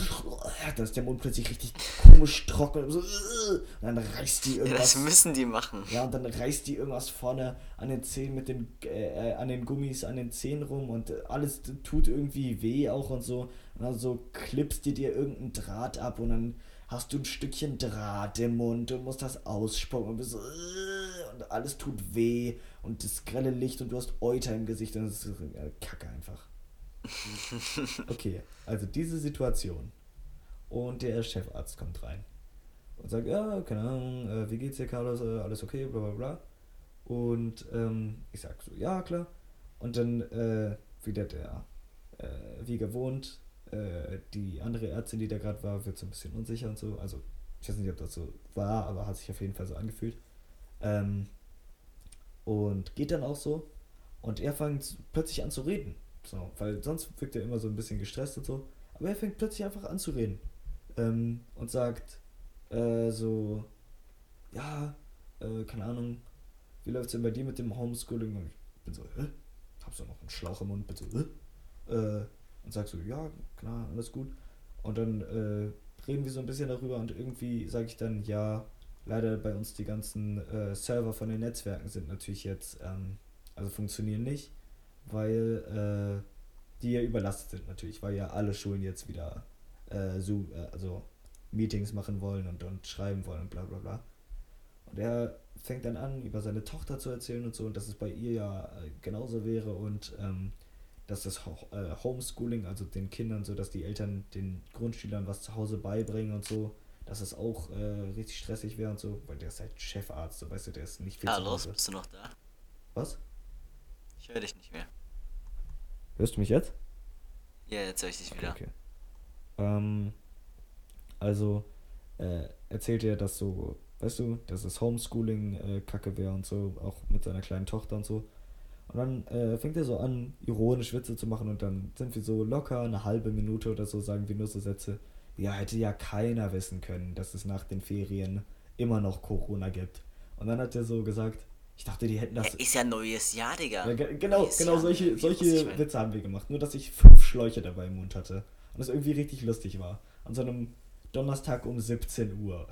S2: da ist der Mund plötzlich richtig komisch trocken. Und, so, und dann reißt die irgendwas.
S1: Ja, das müssen die machen.
S2: Ja, und dann reißt die irgendwas vorne an den Zähnen mit den, äh, an den Gummis, an den Zähnen rum und alles tut irgendwie weh auch und so. Und dann so klippst dir dir irgendein Draht ab und dann hast du ein Stückchen Draht im Mund und musst das ausspucken und bist so, und alles tut weh und das grelle Licht und du hast Euter im Gesicht und das ist äh, kacke einfach. Okay, also diese Situation. Und der Chefarzt kommt rein und sagt, ja, keine Ahnung, äh, wie geht's dir, Carlos? Äh, alles okay, bla bla bla. Und ähm, ich sag so, ja, klar. Und dann äh, wieder der, äh, wie gewohnt, äh, die andere Ärztin, die da gerade war, wird so ein bisschen unsicher und so. Also, ich weiß nicht, ob das so war, aber hat sich auf jeden Fall so angefühlt. Ähm, und geht dann auch so. Und er fängt plötzlich an zu reden. So, weil sonst wirkt er immer so ein bisschen gestresst und so. Aber er fängt plötzlich einfach an zu reden. Ähm, und sagt äh, so, ja, äh, keine Ahnung, wie läuft es denn bei dir mit dem Homeschooling? Und ich bin so, hä? Hab so noch einen Schlauch im Mund, bin so, hä? Äh, und sag so, ja, klar, alles gut. Und dann äh, reden wir so ein bisschen darüber und irgendwie sage ich dann, ja, leider bei uns die ganzen äh, Server von den Netzwerken sind natürlich jetzt, ähm, also funktionieren nicht weil äh, die ja überlastet sind natürlich, weil ja alle Schulen jetzt wieder äh, so, äh, also Meetings machen wollen und, und schreiben wollen und bla bla bla. Und er fängt dann an, über seine Tochter zu erzählen und so, und dass es bei ihr ja äh, genauso wäre und ähm, dass das Ho äh, Homeschooling, also den Kindern so, dass die Eltern den Grundschülern was zu Hause beibringen und so, dass es auch äh, richtig stressig wäre und so, weil der ist halt Chefarzt, so weißt du, der ist nicht
S1: viel Carlos, zu Hause. bist du noch da?
S2: Was?
S1: Ich höre dich nicht mehr.
S2: Hörst du mich jetzt?
S1: Ja, jetzt höre ich dich wieder. Okay.
S2: Ähm, also, äh, erzählt er das so, weißt du, dass das Homeschooling äh, kacke wäre und so, auch mit seiner kleinen Tochter und so. Und dann äh, fängt er so an, ironisch Witze zu machen und dann sind wir so locker eine halbe Minute oder so, sagen wir nur so Sätze. Ja, hätte ja keiner wissen können, dass es nach den Ferien immer noch Corona gibt. Und dann hat er so gesagt, ich dachte, die hätten das.
S1: Ja, ist ja neues Jahr, Digga.
S2: Ja, genau, genau solche, solche Witze haben wir gemacht. Nur, dass ich fünf Schläuche dabei im Mund hatte. Und es irgendwie richtig lustig war. An so einem Donnerstag um 17 Uhr.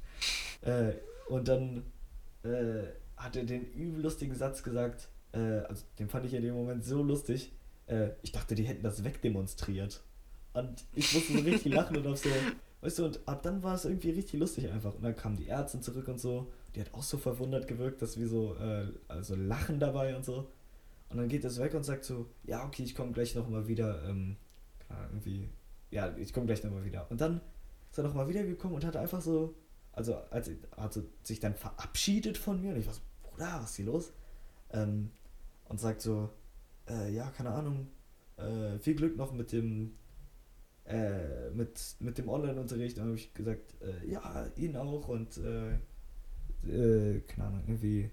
S2: äh, und dann äh, hat er den übel lustigen Satz gesagt. Äh, also, den fand ich in dem Moment so lustig. Äh, ich dachte, die hätten das wegdemonstriert. Und ich musste so richtig lachen und auf so. Weißt du, und ab dann war es irgendwie richtig lustig einfach. Und dann kamen die Ärzte zurück und so die hat auch so verwundert gewirkt, dass wir so, äh, also lachen dabei und so. Und dann geht es weg und sagt so, ja, okay, ich komme gleich nochmal wieder, ähm, irgendwie, ja, ich komme gleich nochmal wieder. Und dann ist er nochmal wiedergekommen und hat einfach so, also, als, hat sich dann verabschiedet von mir und ich war so, Bruder, was ist hier los? Ähm, und sagt so, äh, ja, keine Ahnung, äh, viel Glück noch mit dem, äh, mit, mit dem Online-Unterricht. Und dann habe ich gesagt, äh, ja, Ihnen auch und äh, keine Ahnung, irgendwie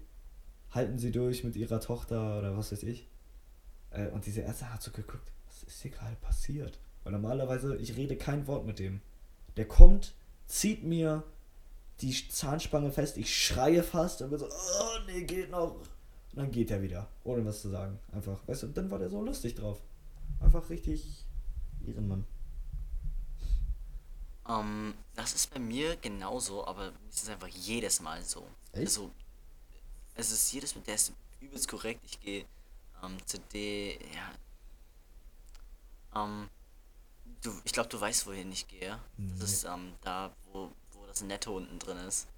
S2: halten sie durch mit ihrer Tochter oder was weiß ich. Äh, und diese Ärzte hat so geguckt, was ist hier gerade passiert? Weil normalerweise, ich rede kein Wort mit dem. Der kommt, zieht mir die Zahnspange fest, ich schreie fast und bin so, oh nee, geht noch. Und dann geht er wieder, ohne was zu sagen. Einfach, weißt du, dann war der so lustig drauf. Einfach richtig Ehrenmann.
S1: Ähm, das ist bei mir genauso, aber es ist einfach jedes Mal so. Echt? Also, es ist jedes Mal, der ist übelst korrekt. Ich gehe ähm, zu D, ja. Ähm, du, ich glaube, du weißt, wohin ich gehe. Nee. Das ist ähm, da, wo, wo das Netto unten drin ist.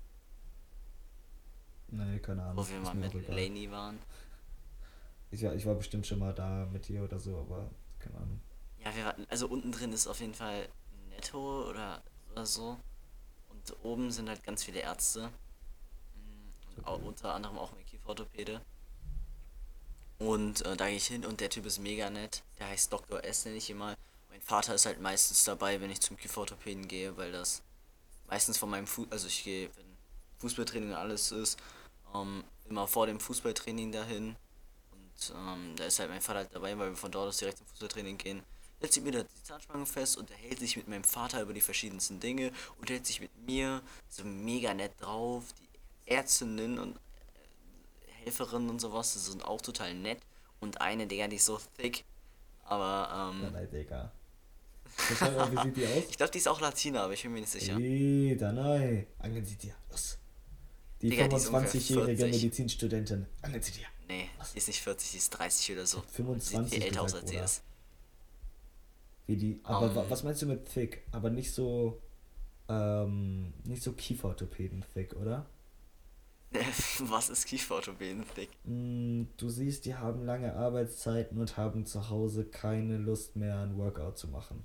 S2: Nee, keine Ahnung.
S1: Wo wir mal mit Laney waren.
S2: Ich, ja, ich war bestimmt schon mal da mit dir oder so, aber keine Ahnung.
S1: Ja, wir waren, also unten drin ist auf jeden Fall Netto oder, oder so. Und oben sind halt ganz viele Ärzte. Und auch, unter anderem auch mein Kieferorthopäde. Und äh, da gehe ich hin und der Typ ist mega nett. Der heißt Dr. S, nenne ich ihn mal. Mein Vater ist halt meistens dabei, wenn ich zum Kieferorthopäden gehe, weil das meistens von meinem Fuß, also ich gehe, wenn Fußballtraining alles ist, ähm, immer vor dem Fußballtraining dahin. Und ähm, da ist halt mein Vater halt dabei, weil wir von dort aus direkt zum Fußballtraining gehen hält sich mir da die Zahnspange fest, und unterhält sich mit meinem Vater über die verschiedensten Dinge, und hält sich mit mir so mega nett drauf. Die Ärztinnen und äh, Helferinnen und sowas, sind auch total nett. Und eine, Digga, die ist so thick. Aber, ähm.
S2: Ja, nein, Digga. Mal, wie sieht die aus?
S1: Ich glaube, die ist auch Latina, aber ich bin mir nicht sicher.
S2: Angeln Sie dir. Los. Die
S1: Digga, die ist ungefähr
S2: 25-jährige
S1: 40.
S2: Medizinstudentin. Angeln Sie dir.
S1: Nee, die ist nicht 40, die ist 30 oder so.
S2: 25
S1: Sieht viel älter aus als sie ist.
S2: Wie die. Aber
S1: Um.
S2: wa- was meinst du mit thick? Aber nicht so. Ähm, nicht so Kieferorthopäden thick, oder?
S1: Was ist Kieferorthopäden-Thick?
S2: Mm, Du siehst, die haben lange Arbeitszeiten und haben zu Hause keine Lust mehr, ein Workout zu machen.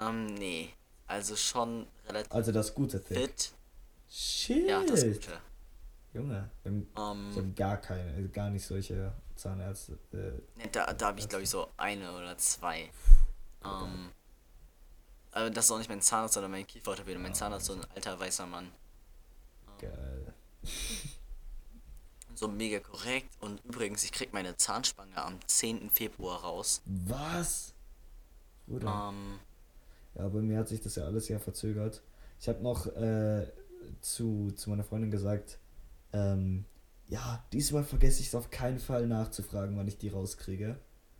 S1: Ähm, nee. Also schon relativ
S2: Also das gute Thick.
S1: fit.
S2: Shit.
S1: Ja, das Gute.
S2: Junge, wir haben,
S1: Ähm,
S2: wir haben gar keine, gar nicht solche Zahnärzte. Äh,
S1: da da habe ich glaube ich so eine oder zwei. Ähm, aber das ist auch nicht mein Zahnarzt, sondern mein Kieferorthopäde. Mein Zahnarzt ist so ein alter weißer Mann.
S2: geil.
S1: So mega korrekt. Und übrigens, ich krieg meine Zahnspange am 10. Februar raus.
S2: Was? Bruder.
S1: Ähm,
S2: Ja, bei mir hat sich das ja alles ja verzögert. Ich habe noch äh, zu, zu meiner Freundin gesagt, ähm, ja, diesmal vergesse ich es auf keinen Fall nachzufragen, wann ich die rauskriege.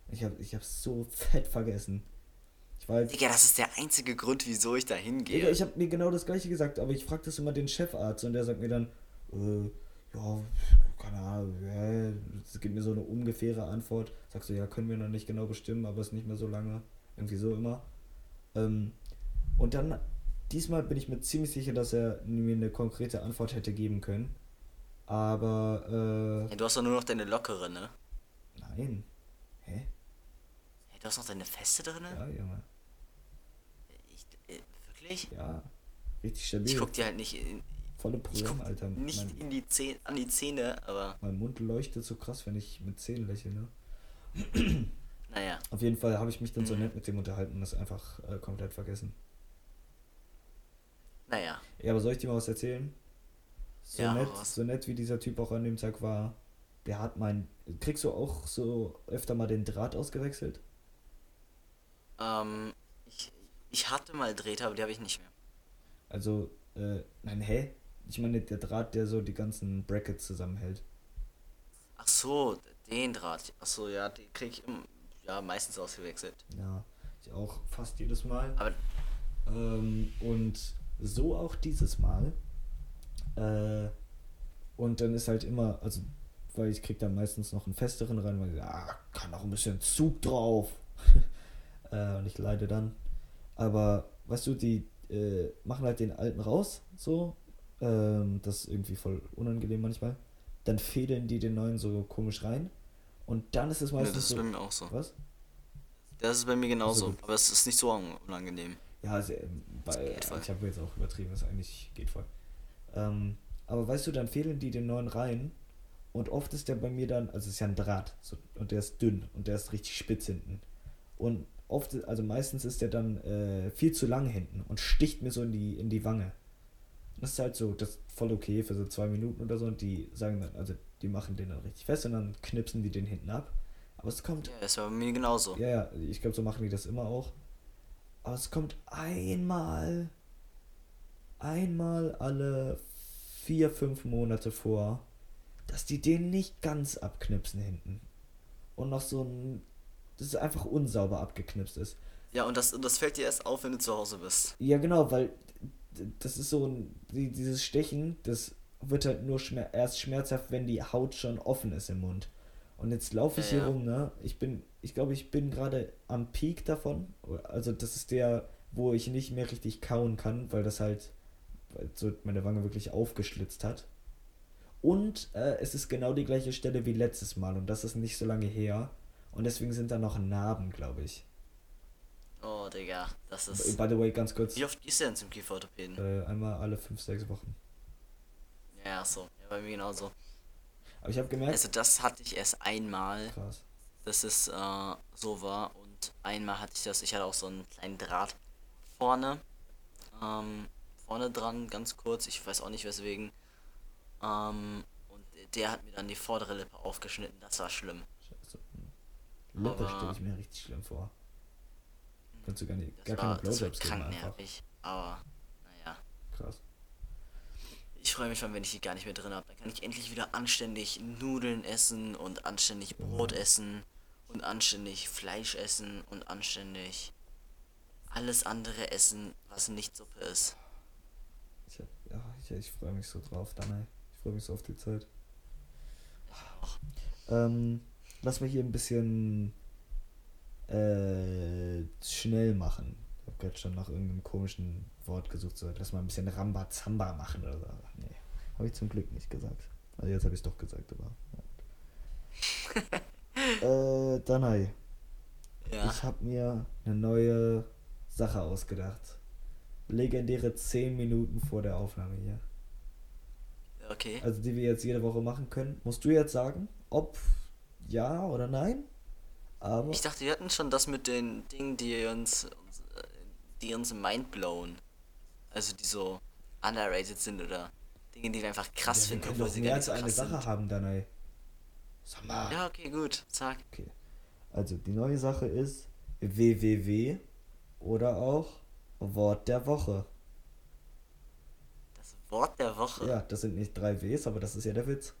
S2: Ich habe ich hab so fett vergessen. Ich war halt,
S1: Digga, das ist der einzige Grund, wieso ich da hingehe.
S2: Digga, ich habe mir genau das gleiche gesagt, aber ich frage das immer den Chefarzt und der sagt mir dann, äh, ja, keine Ahnung, hä? es gibt mir so eine ungefähre Antwort. Sagst du, ja, können wir noch nicht genau bestimmen, aber ist nicht mehr so lange. Irgendwie so immer. Ähm, und dann, diesmal bin ich mir ziemlich sicher, dass er mir eine konkrete Antwort hätte geben können. Aber,
S1: Ja, du hast doch nur noch deine lockere, ne?
S2: äh, nein. Hä?
S1: Hey, du hast noch deine feste drin?
S2: Ja, Junge.
S1: Ich, äh, wirklich?
S2: Ja. Richtig stabil.
S1: Ich guck dir halt nicht in,
S2: Volle
S1: guck
S2: Alter.
S1: nicht
S2: Mein,
S1: in die Zähne, an die Zähne, aber
S2: mein Mund leuchtet so krass, wenn ich mit Zähnen lächle, ne?
S1: naja.
S2: Auf jeden Fall habe ich mich dann so
S1: Mhm.
S2: nett mit dem unterhalten und das einfach äh, komplett vergessen.
S1: Naja.
S2: Ja, aber soll ich dir mal was erzählen? So
S1: Ja,
S2: nett, so nett wie dieser Typ auch an dem Tag war, der hat mein. Kriegst du auch so öfter mal den Draht ausgewechselt?
S1: Ähm, ich, ich hatte mal Drähte, aber die habe ich nicht mehr.
S2: Also, äh, nein, hä? Ich meine, der Draht, der so die ganzen Brackets zusammenhält.
S1: Ach so, den Draht. Ach so, ja, den krieg ich im, ja, meistens ausgewechselt.
S2: Ja, ich auch fast jedes Mal.
S1: Aber
S2: Ähm, und so auch dieses Mal. Äh, und dann ist halt immer, also, weil ich krieg dann meistens noch einen festeren rein, weil ich, ah, kann auch ein bisschen Zug drauf. äh, und ich leide dann. Aber, weißt du, die äh, machen halt den alten raus, so. Ähm, das ist irgendwie voll unangenehm manchmal. Dann fädeln die den neuen so komisch rein. Und dann ist es
S1: ja,
S2: meistens
S1: das ist
S2: so.
S1: bei mir auch so.
S2: Was?
S1: Das ist bei mir genauso,
S2: gut.
S1: aber es ist nicht so un- unangenehm.
S2: Ja, also, ähm, bei,
S1: voll.
S2: ich habe jetzt auch übertrieben, das eigentlich geht voll. Ähm, aber weißt du, dann fehlen die den neuen rein und oft ist der bei mir dann, also es ist ja ein Draht so, und der ist dünn und der ist richtig spitz hinten. Und oft, also meistens ist der dann äh, viel zu lang hinten und sticht mir so in die, in die Wange. Das ist halt so, das ist voll okay für so zwei Minuten oder so und die sagen dann, also die machen den dann richtig fest und dann knipsen die den hinten ab. Aber es kommt
S1: Ja, war bei mir genauso.
S2: ja, ja, ich glaube, so machen die das immer auch. Aber es kommt einmal, einmal alle vier, fünf Monate vor, dass die den nicht ganz abknipsen hinten. Und noch so ein, das ist einfach unsauber abgeknipst ist.
S1: Ja, und das, und das fällt dir erst auf, wenn du zu Hause bist.
S2: Ja, genau, weil das ist so ein, die, dieses Stechen, das wird halt nur schmer erst schmerzhaft, wenn die Haut schon offen ist im Mund. Und jetzt laufe ich
S1: Ja,
S2: hier
S1: ja.
S2: rum, ne? Ich bin, ich glaube, ich bin gerade am Peak davon. Also das ist der, wo ich nicht mehr richtig kauen kann, weil das halt weil so meine Wange wirklich aufgeschlitzt hat. Und äh, es ist genau die gleiche Stelle wie letztes Mal und das ist nicht so lange her. Und deswegen sind da noch Narben, glaube ich.
S1: Oh, Digga, das ist...
S2: by the way, ganz kurz.
S1: Wie oft gehst du denn zum Kieferorthopäden?
S2: Äh, einmal alle fünf, sechs Wochen.
S1: Ja, so. Ja, bei mir genauso.
S2: Aber ich habe gemerkt,
S1: Also das hatte ich erst einmal,
S2: krass.
S1: dass es äh, so war. Und einmal hatte ich das, ich hatte auch so einen kleinen Draht vorne. Ähm, vorne dran, ganz kurz. Ich weiß auch nicht weswegen. Ähm, und der hat mir dann die vordere Lippe aufgeschnitten. Das war schlimm.
S2: Scheiße. Lippe
S1: Aber-
S2: stelle ich mir richtig schlimm vor. Kannst du gar nicht, gar
S1: war,
S2: keine Blowjobs geben
S1: krank
S2: einfach.
S1: nervig. Aber, naja.
S2: Krass.
S1: Ich freue mich schon, wenn ich die gar nicht mehr drin habe. Dann kann ich endlich wieder anständig Nudeln essen und anständig Brot essen und anständig Fleisch essen und anständig alles andere essen, was nicht Suppe ist.
S2: Ja, ich, ich freue mich so drauf, Danai. Ich freue mich so auf die Zeit. Ähm, lass mich hier ein bisschen äh, schnell machen. Ich habe gerade schon nach irgendeinem komischen Wort gesucht. So, lass mal ein bisschen Rambazamba machen oder so. Nee, habe ich zum Glück nicht gesagt. Also jetzt habe ich es doch gesagt, aber. Ja. äh, Danai.
S1: Ja.
S2: Ich habe mir eine neue Sache ausgedacht. Legendäre 10 Minuten vor der Aufnahme hier.
S1: Okay.
S2: Also die wir jetzt jede Woche machen können. Musst du jetzt sagen, ob ja oder nein? Aber
S1: Ich dachte, wir hatten schon das mit den Dingen, die uns, die uns mindblown. Also die so underrated sind oder Dinge, die wir einfach krass
S2: ja, wir
S1: finden,
S2: können
S1: obwohl sie
S2: mehr
S1: gar
S2: als
S1: nicht so
S2: eine
S1: krass
S2: Sache
S1: sind.
S2: haben, Danai. Sag mal.
S1: Ja, okay, gut. Sag.
S2: Okay. Also die neue Sache ist www oder auch Wort der Woche.
S1: Das Wort der Woche.
S2: Ja, das sind nicht drei Ws, aber das ist ja der Witz.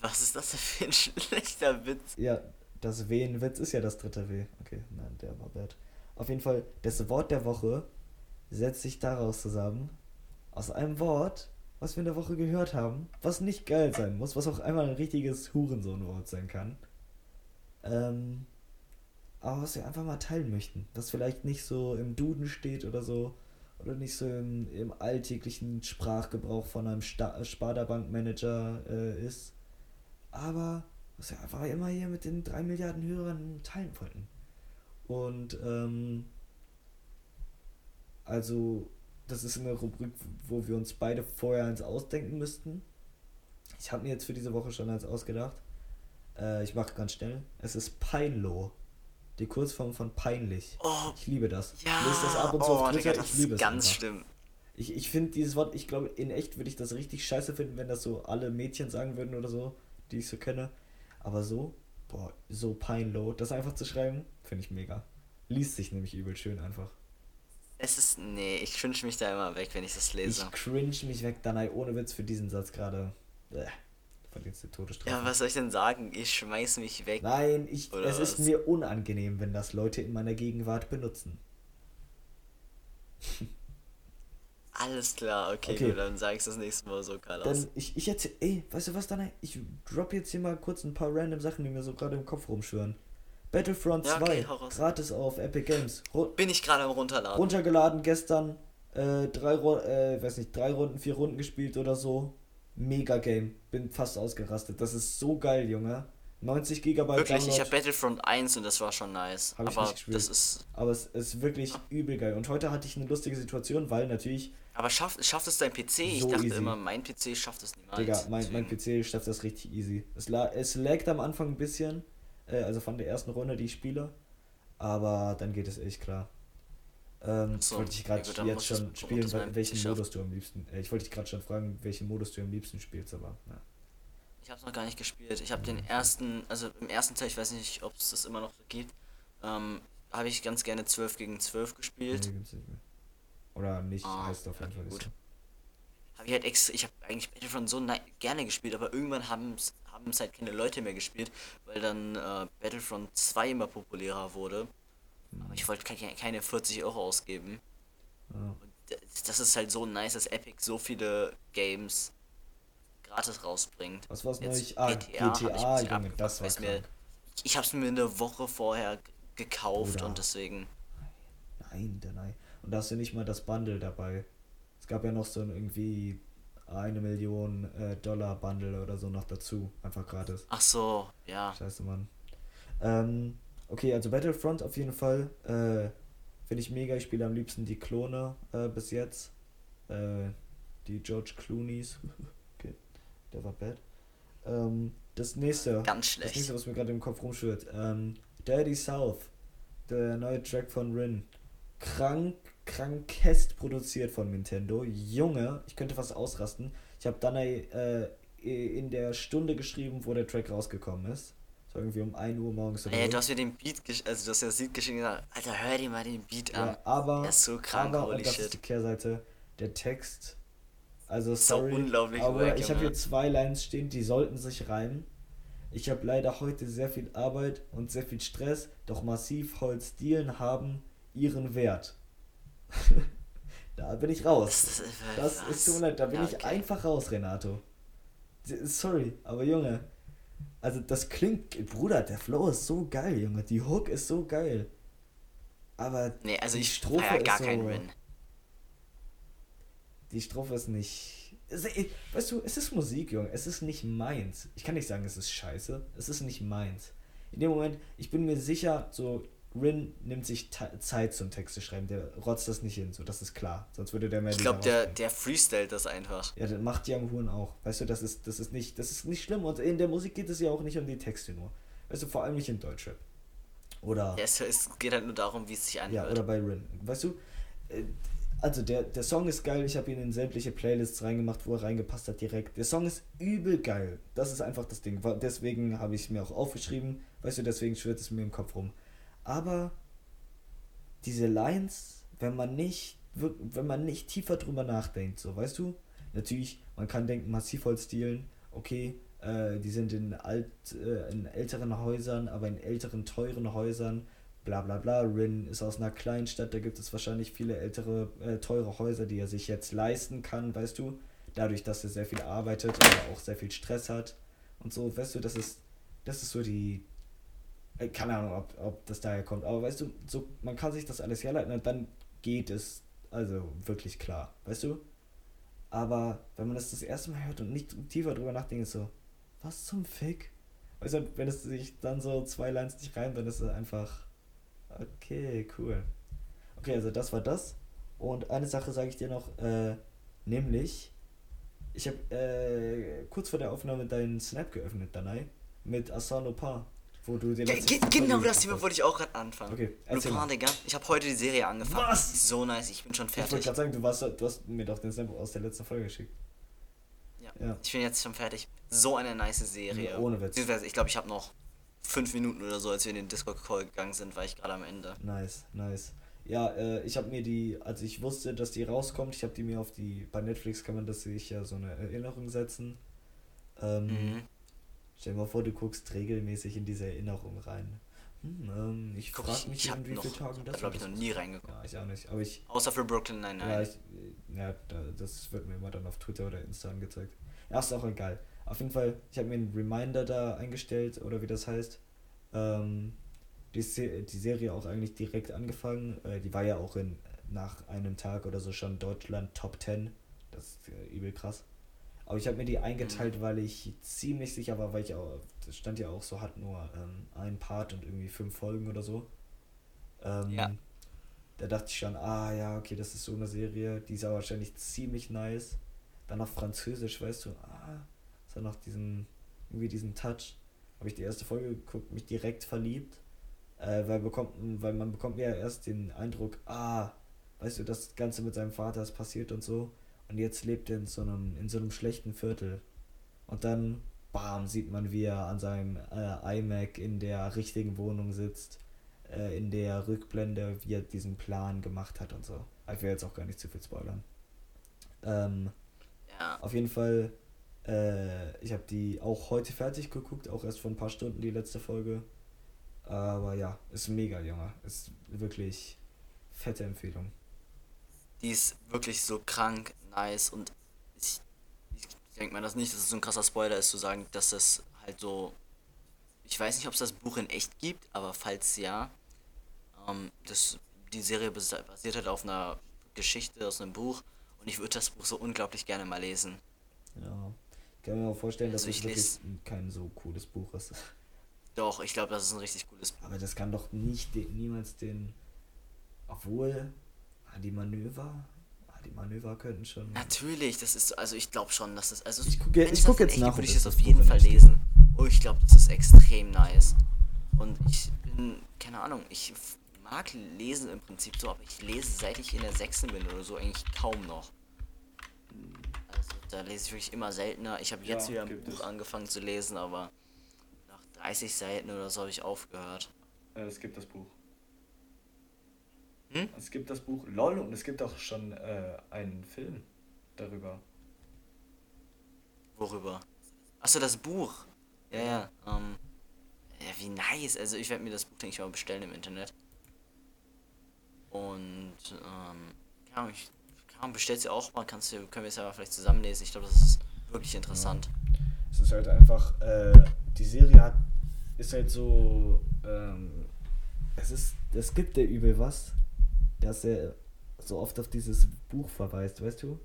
S1: Was ist das für ein schlechter Witz?
S2: Ja, das W in Witz ist ja das dritte W. Okay, nein, der war bad. Auf jeden Fall, das Wort der Woche setzt sich daraus zusammen, aus einem Wort, was wir in der Woche gehört haben, was nicht geil sein muss, was auch einmal ein richtiges Hurensohnwort sein kann. Ähm, aber was wir einfach mal teilen möchten, was vielleicht nicht so im Duden steht oder so, oder nicht so im, im alltäglichen Sprachgebrauch von einem Sta Sparda-Bank-Manager äh, ist, aber was wir einfach immer hier mit den drei Milliarden Hörern teilen wollten. Und ähm, also, das ist eine Rubrik, wo wir uns beide vorher eins ausdenken müssten. Ich habe mir jetzt für diese Woche schon eins ausgedacht. Äh, ich mache ganz schnell. Es ist Peinlo. Die Kurzform von peinlich.
S1: Oh,
S2: Ich liebe das.
S1: ja.
S2: Ich lese das ab und zu
S1: oh,
S2: auf Twitter.
S1: Digga, das
S2: ich liebe
S1: ist
S2: es
S1: ganz
S2: einfach.
S1: schlimm.
S2: Ich, ich finde dieses Wort, ich glaube, in echt würde ich das richtig scheiße finden, wenn das so alle Mädchen sagen würden oder so, die ich so kenne. Aber so, boah, so peinlow, das einfach zu schreiben, finde ich mega. Liest sich nämlich übel schön einfach.
S1: Es ist. Nee, ich wünsche mich da immer weg, wenn ich das lese.
S2: Ich cringe mich weg, Danai, ohne Witz für diesen Satz gerade. Verdienst die Todesstrafe.
S1: Ja, was soll ich denn sagen? Ich schmeiß mich weg.
S2: Nein, ich, es ist
S1: was?
S2: mir unangenehm, wenn das Leute in meiner Gegenwart benutzen.
S1: Alles klar, okay,
S2: Okay.
S1: gut, dann sag ich das nächste Mal so, Carlos.
S2: Dann, ich, ich erzähl, ey, weißt du was, Danai? Ich drop jetzt hier mal kurz ein paar random Sachen, die mir so gerade im Kopf rumschwören. Battlefront
S1: Ja,
S2: 2,
S1: okay,
S2: gratis auf Epic Games. Ru
S1: Bin ich gerade am Runterladen.
S2: runtergeladen gestern, äh, drei, äh, weiß nicht, drei Runden, vier Runden gespielt oder so. Mega Game. Bin fast ausgerastet. Das ist so geil, Junge. 90 Gigabyte
S1: Wirklich, ich
S2: Download.
S1: habe Battlefront 1 und das war schon nice.
S2: Hab ich
S1: aber das ist.
S2: Aber es ist wirklich übel geil. Und heute hatte ich eine lustige Situation, weil natürlich,
S1: Aber schafft, schafft es dein PC? Ich
S2: So
S1: dachte
S2: easy.
S1: immer, mein PC schafft es niemals.
S2: Digga, mein, mein PC schafft das richtig easy. Es, la es laggt am Anfang ein bisschen, äh, also von der ersten Runde, die ich spiele. Aber dann geht es echt klar. Ähm,
S1: so,
S2: wollte ich gerade jetzt schon
S1: ob
S2: spielen, wel- welchen
S1: schafft.
S2: Modus du am liebsten. Äh, ich wollte dich gerade schon fragen, welchen Modus du am liebsten spielst, aber ja.
S1: Ich habe noch gar nicht gespielt. Ich habe den ersten, also im ersten Teil, ich weiß nicht, ob es das immer noch so gibt, ähm, habe ich ganz gerne 12 gegen 12 gespielt.
S2: Nee, gibt's nicht mehr. Oder nicht,
S1: Ah,
S2: heißt auf jeden
S1: okay,
S2: Fall.
S1: gut. Habe ich halt extra, ich habe eigentlich Battlefront so gerne gespielt, aber irgendwann haben es haben es halt keine Leute mehr gespielt, weil dann äh, Battlefront 2 immer populärer wurde. Aber ich wollte keine, keine 40 Euro ausgeben.
S2: Ja.
S1: Das- ist halt so nice, dass Epic so viele Games gratis rausbringt.
S2: Was war's neulich? Ah,
S1: GTA ich
S2: GTA,
S1: bisschen
S2: Junge, das war
S1: weil's mir,
S2: krank.
S1: Ich habe es mir eine Woche vorher gekauft
S2: Bruder.
S1: und deswegen.
S2: Nein, der nein. Und da hast du nicht mal das Bundle dabei. Es gab ja noch so ein irgendwie eine Million äh, Dollar Bundle oder so noch dazu. Einfach gratis.
S1: Ach so, ja.
S2: Scheiße, Mann. Ähm, okay, also Battlefront auf jeden Fall. Äh, Finde ich mega. Ich spiele am liebsten die Klone äh, bis jetzt. Äh, die George Clooney's. okay, der war bad. Ähm, das nächste.
S1: Ganz
S2: Das
S1: schlecht.
S2: nächste, was mir gerade im Kopf rumschwirrt. Ähm, Daddy South. Der neue Track von Rin. Krank, krankest produziert von Nintendo. Junge, ich könnte fast ausrasten. Ich habe dann äh, in der Stunde geschrieben, wo der Track rausgekommen ist. So irgendwie um 1 Uhr morgens oder
S1: Ey,
S2: so.
S1: du hast mir den Beat, also du hast ja das Lied geschrieben und gesagt, Alter, hör dir mal den Beat an.
S2: ja, aber,
S1: Der ist so krank,
S2: aber
S1: holy
S2: und das
S1: shit.
S2: ist die Kehrseite, der Text. Also
S1: So
S2: sorry,
S1: unglaublich
S2: aber
S1: wack,
S2: ich habe hier zwei Lines stehen, die sollten sich reimen. Ich habe leider heute sehr viel Arbeit und sehr viel Stress, doch Massivholzdielen haben ihren Wert. da bin ich raus.
S1: Das, ist-
S2: Das ist tut mir leid, da bin
S1: Ja,
S2: ich
S1: okay.
S2: einfach raus, Renato. Sorry, aber Junge, also das klingt, Bruder, der Flow ist so geil, Junge, die Hook ist so geil. Aber
S1: Nee, also
S2: die
S1: ich
S2: Strophe ist
S1: gar
S2: so,
S1: keinen Rin.
S2: Die Strophe ist nicht. Weißt du, es ist Musik, Junge. Es ist nicht meins. Ich kann nicht sagen, es ist scheiße. Es ist nicht meins. In dem Moment, ich bin mir sicher, so, Rin nimmt sich Zeit zum Text zu schreiben. Der rotzt das nicht hin, so, das ist klar. Sonst würde der mehr
S1: Ich glaube, der, der freestylt das einfach.
S2: Ja, das macht Young Hoon auch. Weißt du, das ist, das ist nicht, das ist nicht schlimm. Und in der Musik geht es ja auch nicht um die Texte nur. Weißt du, vor allem nicht in Deutschrap. Oder.
S1: Ja, es, es geht halt nur darum, wie es sich
S2: Ja,
S1: anhört.
S2: oder bei Rin. Weißt du, äh, also der, der Song ist geil, ich habe ihn in sämtliche Playlists reingemacht, wo er reingepasst hat direkt. Der Song ist übel geil. Das ist einfach das Ding. Deswegen habe ich es mir auch aufgeschrieben. Weißt du, deswegen schwirrt es mir im Kopf rum. Aber diese Lines, wenn man nicht, wenn man nicht tiefer drüber nachdenkt, so, weißt du? Natürlich, man kann denken, Massivholzdielen, okay, äh, die sind in alt, äh, in älteren Häusern, aber in älteren, teuren Häusern, bla bla bla. Rin ist aus einer Kleinstadt, da gibt es wahrscheinlich viele ältere, äh, teure Häuser, die er sich jetzt leisten kann, weißt du? Dadurch, dass er sehr viel arbeitet, aber auch sehr viel Stress hat und so, weißt du, das ist, das ist so die, keine Ahnung, ob, ob das daher kommt, aber weißt du, so, man kann sich das alles herleiten und dann geht es also wirklich klar, weißt du? Aber wenn man das das erste Mal hört und nicht tiefer drüber nachdenkt, ist so, was zum Fick? Weißt du, wenn es sich dann so zwei Lines nicht reimt, dann ist es einfach, okay, cool. Okay, also das war das. Und eine Sache sage ich dir noch, äh, nämlich, ich habe äh, kurz vor der Aufnahme deinen Snap geöffnet, Danai, mit Asano Pa, wo du den letzten
S1: ge genau das Thema wollte ich auch gerade anfangen.
S2: Okay, erzähl mal.
S1: Digga. Ich habe heute die Serie angefangen.
S2: Was?
S1: So nice, ich bin schon
S2: Ich wollte
S1: fertig.
S2: gerade sagen, du, warst, du hast mir doch den Snap aus der letzten Folge geschickt.
S1: Ja.
S2: Ja.
S1: Ich bin jetzt schon fertig. So eine nice Serie.
S2: Ohne Witz.
S1: Ich glaube, ich habe noch fünf Minuten oder so, als wir in den Discord-Call gegangen sind, war ich gerade am Ende.
S2: Nice, nice. Ja, äh, ich habe mir die, als ich wusste, dass die rauskommt, ich habe die mir auf die, bei Netflix kann man das sich ja so eine Erinnerung setzen. Ähm,
S1: Mhm.
S2: Stell dir mal vor, du guckst regelmäßig in diese Erinnerung rein. Hm, ähm, ich frage
S1: ich,
S2: mich,
S1: ich
S2: in wie
S1: noch,
S2: vielen Tagen das
S1: glaube ich, noch nie
S2: ist.
S1: reingeguckt.
S2: Ja, ich auch nicht. Aber ich,
S1: Außer für Brooklyn Nine-Nine.
S2: ja, ich, ja da, das wird mir immer dann auf Twitter oder Insta angezeigt. Ja, ist auch egal. Auf jeden Fall, ich habe mir einen Reminder da eingestellt, oder wie das heißt. Ähm, die, Se die Serie auch eigentlich direkt angefangen. Äh, die war ja auch in nach einem Tag oder so schon Deutschland Top 10. Das ist äh, übel krass. Aber ich habe mir die eingeteilt, weil ich ziemlich sicher war, weil ich auch, das stand ja auch so, hat nur ähm, ein Part und irgendwie fünf Folgen oder so. Ähm,
S1: Ja.
S2: Da dachte ich schon, ah ja, okay, das ist so eine Serie, die ist aber wahrscheinlich ziemlich nice. Dann auf Französisch, weißt du, ah, es hat noch diesen, irgendwie diesen Touch. Habe ich die erste Folge geguckt, mich direkt verliebt. Äh, weil, bekommt, weil man bekommt ja erst den Eindruck, ah, weißt du, das Ganze mit seinem Vater ist passiert und so. Und jetzt lebt er in so einem, in so einem schlechten Viertel. Und dann, bam, sieht man, wie er an seinem äh, iMac in der richtigen Wohnung sitzt. Äh, in der Rückblende, wie er diesen Plan gemacht hat und so. Ich will jetzt auch gar nicht zu viel spoilern. Ähm,
S1: Ja.
S2: auf jeden Fall, äh, ich habe die auch heute fertig geguckt, auch erst vor ein paar Stunden die letzte Folge. Aber ja, ist mega, Junge. Ist wirklich fette Empfehlung.
S1: Die ist wirklich so krank, nice und ich, ich denke mal das nicht, dass es so ein krasser Spoiler ist zu sagen, dass das halt so. Ich weiß nicht, ob es das Buch in echt gibt, aber falls ja, ähm, das, die Serie bas- basiert halt auf einer Geschichte aus einem Buch und ich würde das Buch so unglaublich gerne mal lesen.
S2: Ja. Ich kann mir auch vorstellen, dass
S1: Also
S2: es
S1: ich
S2: wirklich kein so cooles Buch ist.
S1: Doch, ich glaube, das ist ein richtig cooles Buch.
S2: Aber das kann doch nicht den, niemals den. Obwohl, ah, die Manöver. Die Manöver könnten schon.
S1: Natürlich, das ist so, also ich glaube schon, dass das, also
S2: Ich guck je-
S1: wenn
S2: ich guck jetzt
S1: echt
S2: nach,
S1: würde ich
S2: es
S1: das auf jeden
S2: in
S1: Fall lesen. Oh, ich glaube, das ist extrem nice. Und ich bin, keine Ahnung, ich mag lesen im Prinzip so, aber ich lese seit ich in der sechsten bin oder so eigentlich kaum noch. Also da lese ich wirklich immer seltener. Ich habe jetzt
S2: Ja,
S1: wieder ein Buch
S2: es.
S1: angefangen zu lesen, aber nach 30 Seiten oder so habe ich aufgehört.
S2: Äh, es gibt das Buch.
S1: Hm?
S2: Es gibt das Buch LOL und es gibt auch schon äh, einen Film darüber.
S1: Worüber? Achso, das Buch. Ja, ja. Ähm, ja, wie nice. Also ich werde mir das Buch, denke ich mal, bestellen im Internet. Und, ähm, Ahnung, ich, Ahnung, bestellst du auch mal, kannst du, können wir es ja vielleicht zusammenlesen. Ich glaube, das ist wirklich interessant.
S2: Es ist halt einfach, äh, die Serie hat, ist halt so, ähm, es ist, es gibt der übel was, dass er so oft auf dieses Buch verweist, weißt du?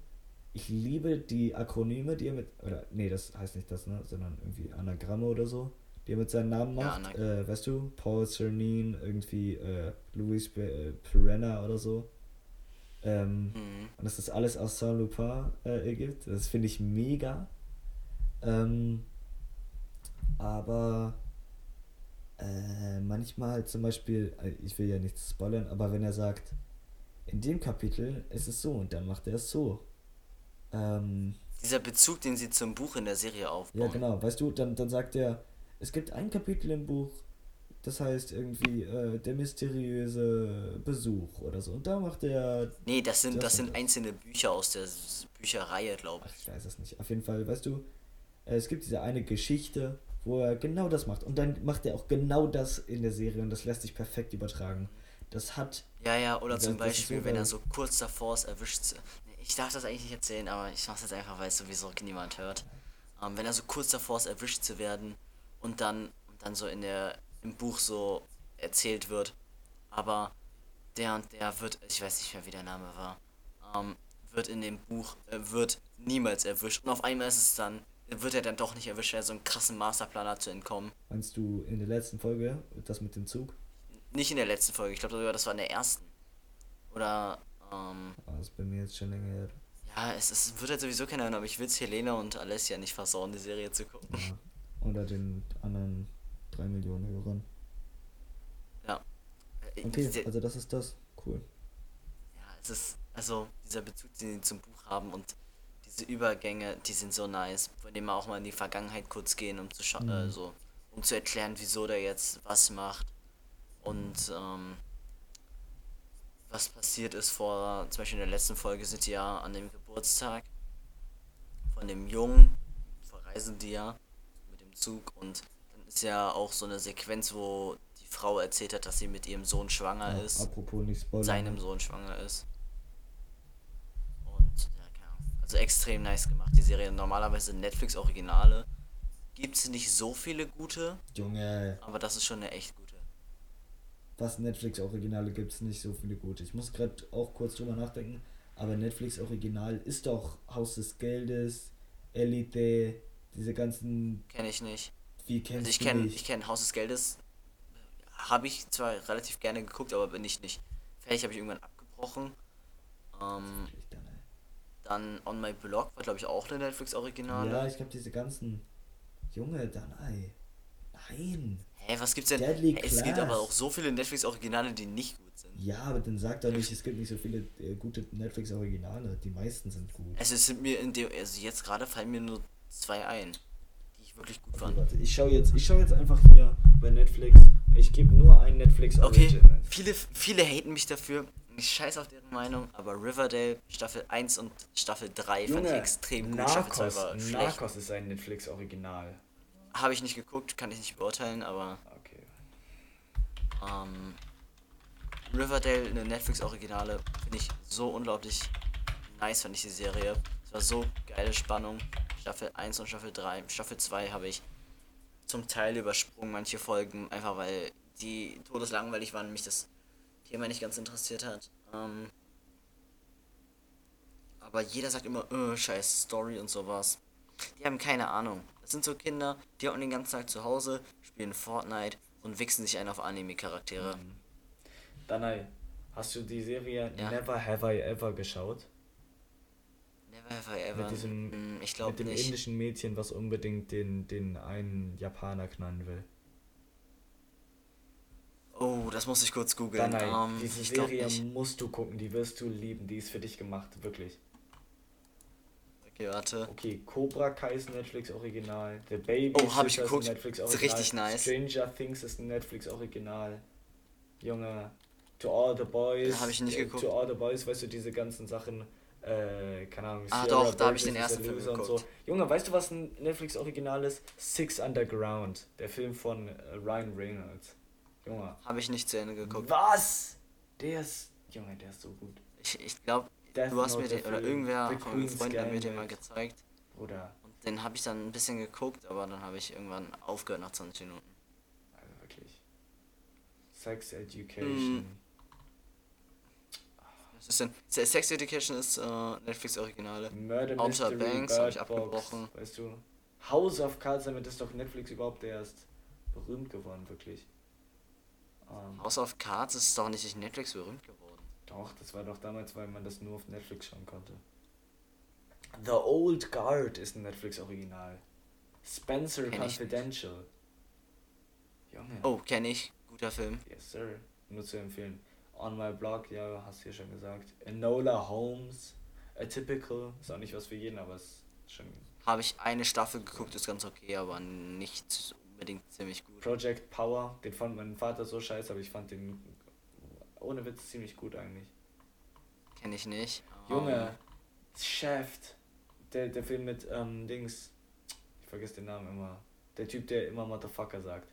S2: Ich liebe die Akronyme, die er mit, oder, nee, das heißt nicht das, ne, sondern irgendwie Anagramme oder so, die er mit seinem Namen
S1: Ja,
S2: macht,
S1: Anag-
S2: äh, weißt du? Paul Cernine, irgendwie, äh, Louis äh, Piranha oder so. Ähm,
S1: Mhm.
S2: und dass das alles aus Saint-Lupin äh, ergibt. Das finde ich mega. Ähm, aber äh, manchmal halt zum Beispiel, äh, ich will ja nichts spoilern, aber wenn er sagt, in dem Kapitel ist es so und dann macht er es so. Ähm,
S1: Dieser Bezug, den sie zum Buch in der Serie aufbauen.
S2: ja, genau, weißt du, dann, dann sagt er, es gibt ein Kapitel im Buch, das heißt irgendwie äh, der mysteriöse Besuch oder so. Und da macht er
S1: Nee, das sind,
S2: Das
S1: sind
S2: das.
S1: einzelne Bücher aus der Bücherreihe, glaube
S2: Ach,
S1: ich.
S2: ich weiß es nicht. Auf jeden Fall, weißt du, äh, es gibt diese eine Geschichte, wo er genau das macht. Und dann macht er auch genau das in der Serie und das lässt sich perfekt übertragen. Das hat.
S1: Ja, ja, oder zum Beispiel, wenn er so kurz davor ist, erwischt zu. Ich darf das eigentlich nicht erzählen, aber ich mach's jetzt einfach, weil es sowieso niemand hört. Ähm, wenn er so kurz davor ist, erwischt zu werden und dann, und dann so in der, im Buch so erzählt wird, aber der und der wird, ich weiß nicht mehr, wie der Name war, ähm, wird in dem Buch, äh, wird niemals erwischt. Und auf einmal ist es dann, wird er dann doch nicht erwischt, weil er so einen krassen Masterplan hat zu entkommen.
S2: Meinst du in der letzten Folge, das mit dem Zug?
S1: Nicht in der letzten Folge, ich glaube sogar, das war in der ersten. Oder, ähm,
S2: Ah, das ist bei mir jetzt schon länger her.
S1: Ja, es, es wird halt sowieso keiner hören, aber ich will Helena und Alessia nicht versauen, die Serie zu gucken.
S2: Ja. Unter den anderen drei Millionen Hörern.
S1: Ja. Äh,
S2: Okay, also das ist das. Cool.
S1: ja, es ist, also dieser Bezug, den sie zum Buch haben und diese Übergänge, die sind so nice, von dem wir auch mal in die Vergangenheit kurz gehen, um zu scha
S2: Mhm.
S1: äh, so, um zu erklären, wieso der jetzt was macht. Und ähm, was passiert ist vor, zum Beispiel in der letzten Folge sind die ja an dem Geburtstag von dem Jungen, verreisen die ja mit dem Zug und dann ist ja auch so eine Sequenz, wo die Frau erzählt hat, dass sie mit ihrem Sohn schwanger
S2: Ja,
S1: ist
S2: apropos nicht spoilern.
S1: seinem Sohn schwanger ist. Und ja, keine Ahnung. Also extrem nice gemacht, die Serie. Normalerweise Netflix-Originale gibt es nicht so viele gute,
S2: Junge,
S1: aber das ist schon eine echt gute.
S2: Was Netflix-Originale gibt es nicht so viele gute. Ich muss gerade auch kurz drüber nachdenken, aber Netflix-Original ist doch Haus des Geldes, Elite, diese ganzen.
S1: Kenne ich nicht.
S2: Wie kennst
S1: Also ich
S2: du
S1: kenne
S2: nicht?
S1: ich kenn Haus des Geldes. Habe ich zwar relativ gerne geguckt, aber bin ich nicht. Fertig habe ich irgendwann abgebrochen. Ähm,
S2: dann,
S1: dann On My Blog war glaube ich auch eine Netflix-Originale.
S2: Ja, ich glaube diese ganzen. Junge, dann, ey. Nein.
S1: Hä, was gibt's denn?
S2: Deadly
S1: Hä, es gibt aber auch so viele Netflix-Originale, die nicht gut sind.
S2: Ja, aber dann sag doch nicht, es gibt nicht so viele äh, gute Netflix-Originale. Die meisten sind gut.
S1: Also es sind mir in dem, also jetzt gerade fallen mir nur zwei ein, die ich wirklich gut
S2: Okay,
S1: fand.
S2: warte, ich schau jetzt, ich schau jetzt einfach hier bei Netflix. Ich gebe nur ein Netflix
S1: Okay,
S2: Original.
S1: viele, viele haten mich dafür. Ich scheiß auf deren Meinung, aber Riverdale Staffel 1 und Staffel 3 fand ich extrem gut. Staffel 2 war schlecht.
S2: Narcos ist ein Netflix Original.
S1: Habe ich nicht geguckt, kann ich nicht beurteilen, aber
S2: Okay.
S1: ähm, Riverdale, eine Netflix-Originale, finde ich so unglaublich nice, fand ich die Serie. Es war so geile Spannung. Staffel 1 und Staffel 3. Staffel 2 habe ich zum Teil übersprungen, manche Folgen, einfach weil die todeslangweilig waren und mich das Thema nicht ganz interessiert hat. Ähm, aber jeder sagt immer, äh, scheiß Story und sowas. Die haben keine Ahnung. Das sind so Kinder, die hocken den ganzen Tag zu Hause, spielen Fortnite und wichsen sich ein auf Anime-Charaktere.
S2: Danai, hast du die Serie
S1: Ja.
S2: Never Have I Ever geschaut?
S1: Never have I ever.
S2: Mit diesem-
S1: Hm, ich
S2: Mit
S1: glaube
S2: dem
S1: nicht.
S2: indischen Mädchen, was unbedingt den, den einen Japaner knallen will.
S1: Oh, das muss ich kurz googeln.
S2: Danai,
S1: Ähm,
S2: diese Serie musst du gucken, die wirst du lieben, die ist für dich gemacht, wirklich.
S1: Okay, warte.
S2: Okay, Cobra Kai ist Netflix Original. The Baby
S1: Oh, hab ich
S2: ist
S1: geguckt.
S2: ein Netflix
S1: Ist
S2: Original.
S1: richtig nice.
S2: Stranger Things ist ein Netflix Original. Junge, To All the Boys.
S1: Hab ich nicht
S2: äh,
S1: geguckt.
S2: To All the Boys, weißt du, diese ganzen Sachen. äh, keine Ahnung.
S1: Ah,
S2: Sierra
S1: doch, da hab ich den
S2: ist
S1: ersten Film geguckt.
S2: So. Junge, weißt du, was ein Netflix-Original ist? Six Underground, der Film von äh, Ryan Reynolds. Junge.
S1: Habe ich nicht zu Ende geguckt.
S2: Was? Der ist, Junge, der ist so gut.
S1: Ich, ich glaube,
S2: Death
S1: du hast
S2: Note,
S1: mir den, oder irgendwer
S2: The
S1: von
S2: Queen's
S1: Freunden hat mir den mal gezeigt.
S2: Bruder,
S1: Und den habe ich dann ein bisschen geguckt, aber dann habe ich irgendwann aufgehört nach 20 Minuten.
S2: also wirklich. Sex Education.
S1: Mm. Was ist denn? Se- Sex Education ist äh, Netflix-Originale.
S2: Murder
S1: Outer
S2: Mystery,
S1: Banks hab ich abgebrochen.
S2: Weißt du? House of Cards, damit ist doch Netflix überhaupt erst berühmt geworden, wirklich. Ähm,
S1: House of Cards ist doch nicht durch Netflix berühmt geworden.
S2: Doch, das war doch damals, weil man das nur auf Netflix schauen konnte. The Old Guard ist ein Netflix-Original. Spencer
S1: Kenn
S2: Confidential. Junge.
S1: Oh, kenne ich. Guter Film.
S2: Yes, sir. Nur zu empfehlen. On my blog, ja, hast du ja schon gesagt. Enola Holmes. Atypical. Ist auch nicht was für jeden, aber ist schon.
S1: Habe ich eine Staffel geguckt, ist ganz okay, aber nicht unbedingt ziemlich gut.
S2: Project Power. Den fand mein Vater so scheiße, aber ich fand den ohne Witz ziemlich gut eigentlich.
S1: Kenne ich nicht.
S2: Junge, Shaft. Der, der Film mit ähm, Dings. Ich vergesse den Namen immer. Der Typ, der immer Motherfucker sagt.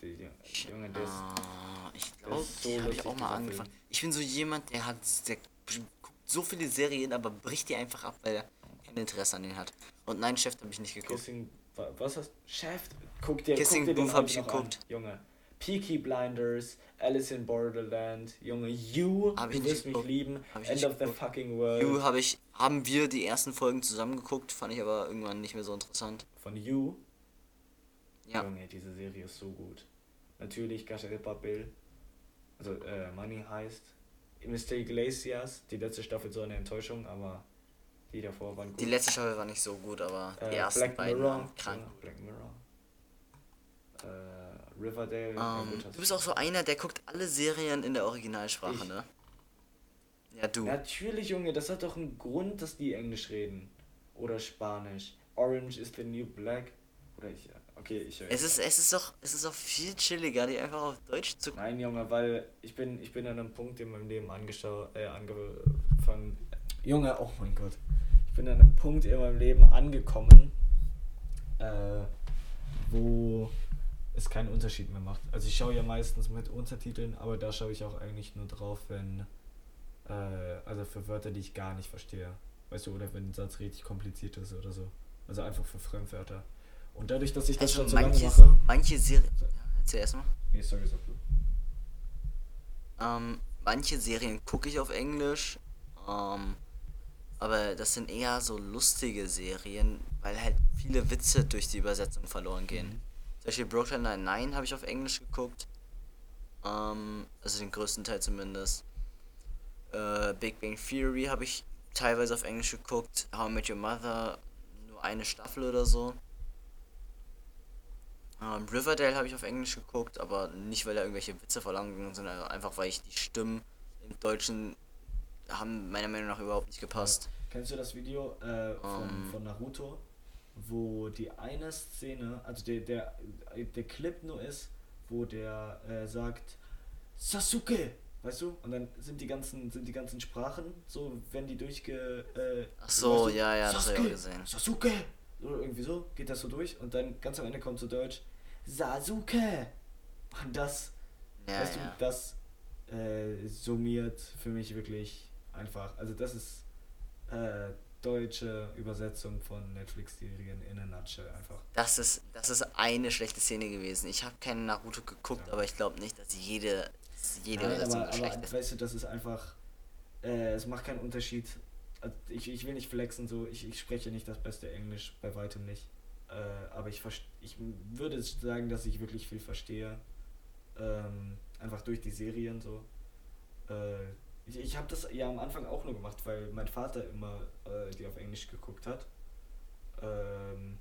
S2: Der, Junge, der ist.
S1: Ah, ich glaube,
S2: so
S1: habe ich auch mal angefangen.
S2: Film.
S1: Ich bin so jemand, der hat der guckt so viele Serien, aber bricht die einfach ab, weil er kein Interesse an denen hat. Und nein, Chef habe ich nicht geguckt.
S2: Kissing. wa- Was hast Shaft? Guck dir,
S1: Kissing
S2: guck dir den
S1: Booth hab
S2: heute
S1: ich geguckt.
S2: An, Junge. Peaky Blinders, Alice in Borderland, Junge, You,
S1: Hab
S2: du wirst mich lieben, End of the
S1: geguckt.
S2: fucking world.
S1: You habe ich, haben wir die ersten Folgen zusammen geguckt, fand ich aber irgendwann nicht mehr so interessant.
S2: Von You.
S1: Ja,
S2: Junge, diese Serie ist so gut. Natürlich Casa de Papel, also äh, Money heißt. Mr. Iglesias, die letzte Staffel so eine Enttäuschung, aber die davor waren gut.
S1: die letzte Staffel war nicht so gut, aber die
S2: äh,
S1: ersten
S2: Black
S1: beiden
S2: Mirror,
S1: waren krank.
S2: ja, Black Mirror. Äh, Riverdale, ja
S1: Ähm, du bist auch so einer, der guckt alle Serien in der Originalsprache,
S2: Ich.
S1: ne? Ja, du.
S2: Natürlich, Junge, das hat doch einen Grund, dass die Englisch reden. Oder Spanisch. Orange is the new black. Oder ich, okay, ich höre.
S1: Es ist, es ist doch, es ist doch viel chilliger, die einfach auf Deutsch zu
S2: Nein, Junge, weil ich bin, ich bin an einem Punkt in meinem Leben angeschaut, äh, angefangen. Junge, oh mein Gott. Ich bin an einem Punkt in meinem Leben angekommen, äh, wo es keinen Unterschied mehr macht. Also ich schaue ja meistens mit Untertiteln, aber da schaue ich auch eigentlich nur drauf, wenn, äh, also für Wörter, die ich gar nicht verstehe. Weißt du, oder wenn ein Satz richtig kompliziert ist oder so. Also einfach für Fremdwörter. Und dadurch, dass ich das
S1: Also
S2: schon so lange
S1: manche,
S2: mache.
S1: manche Serien. Ja, erzähl erstmal.
S2: Nee, sorry, sag du.
S1: Ähm, manche Serien gucke ich auf Englisch. Ähm, aber das sind eher so lustige Serien, weil halt viele Witze durch die Übersetzung verloren gehen.
S2: Mhm.
S1: Zum Beispiel Brooklyn Nine-Nine habe ich auf Englisch geguckt. Ähm, also den größten Teil zumindest. Äh, Big Bang Theory habe ich teilweise auf Englisch geguckt. How I Met Your Mother nur eine Staffel oder so. Ähm, Riverdale habe ich auf Englisch geguckt, aber nicht, weil da irgendwelche Witze verlangt wurden, sondern einfach, weil ich die Stimmen im Deutschen haben meiner Meinung nach überhaupt nicht gepasst.
S2: Kennst du das Video äh, von,
S1: Ähm.
S2: von Naruto, wo die eine Szene, also der, der, der Clip nur ist, wo der äh, sagt Sasuke, weißt du? Und dann sind die ganzen, sind die ganzen Sprachen, so wenn die durchge. Äh,
S1: Ach so,
S2: weißt du,
S1: ja, ja, das habe ich auch
S2: Sasuke,
S1: gesehen.
S2: Sasuke! Oder irgendwie so, geht das so durch und dann ganz am Ende kommt zu Deutsch Sasuke! Und das
S1: Ja,
S2: weißt du,
S1: ja.
S2: das äh, summiert für mich wirklich einfach. Also das ist äh, deutsche Übersetzung von Netflix-Serien in a nutshell einfach.
S1: Das ist, das ist eine schlechte Szene gewesen. Ich habe keinen Naruto geguckt,
S2: Ja.
S1: aber ich glaube nicht, dass jede, dass jede
S2: Nein,
S1: Übersetzung
S2: aber,
S1: so schlecht
S2: aber
S1: ist.
S2: weißt du, das ist einfach, äh, es macht keinen Unterschied. Also Ich, ich will nicht flexen, so ich, ich spreche nicht das beste Englisch, bei weitem nicht. Äh, aber ich, ich würde sagen, dass ich wirklich viel verstehe. Ähm, einfach durch die Serien so. Äh, ich ich habe das ja am Anfang auch nur gemacht, weil mein Vater immer äh, die auf Englisch geguckt hat. Ähm,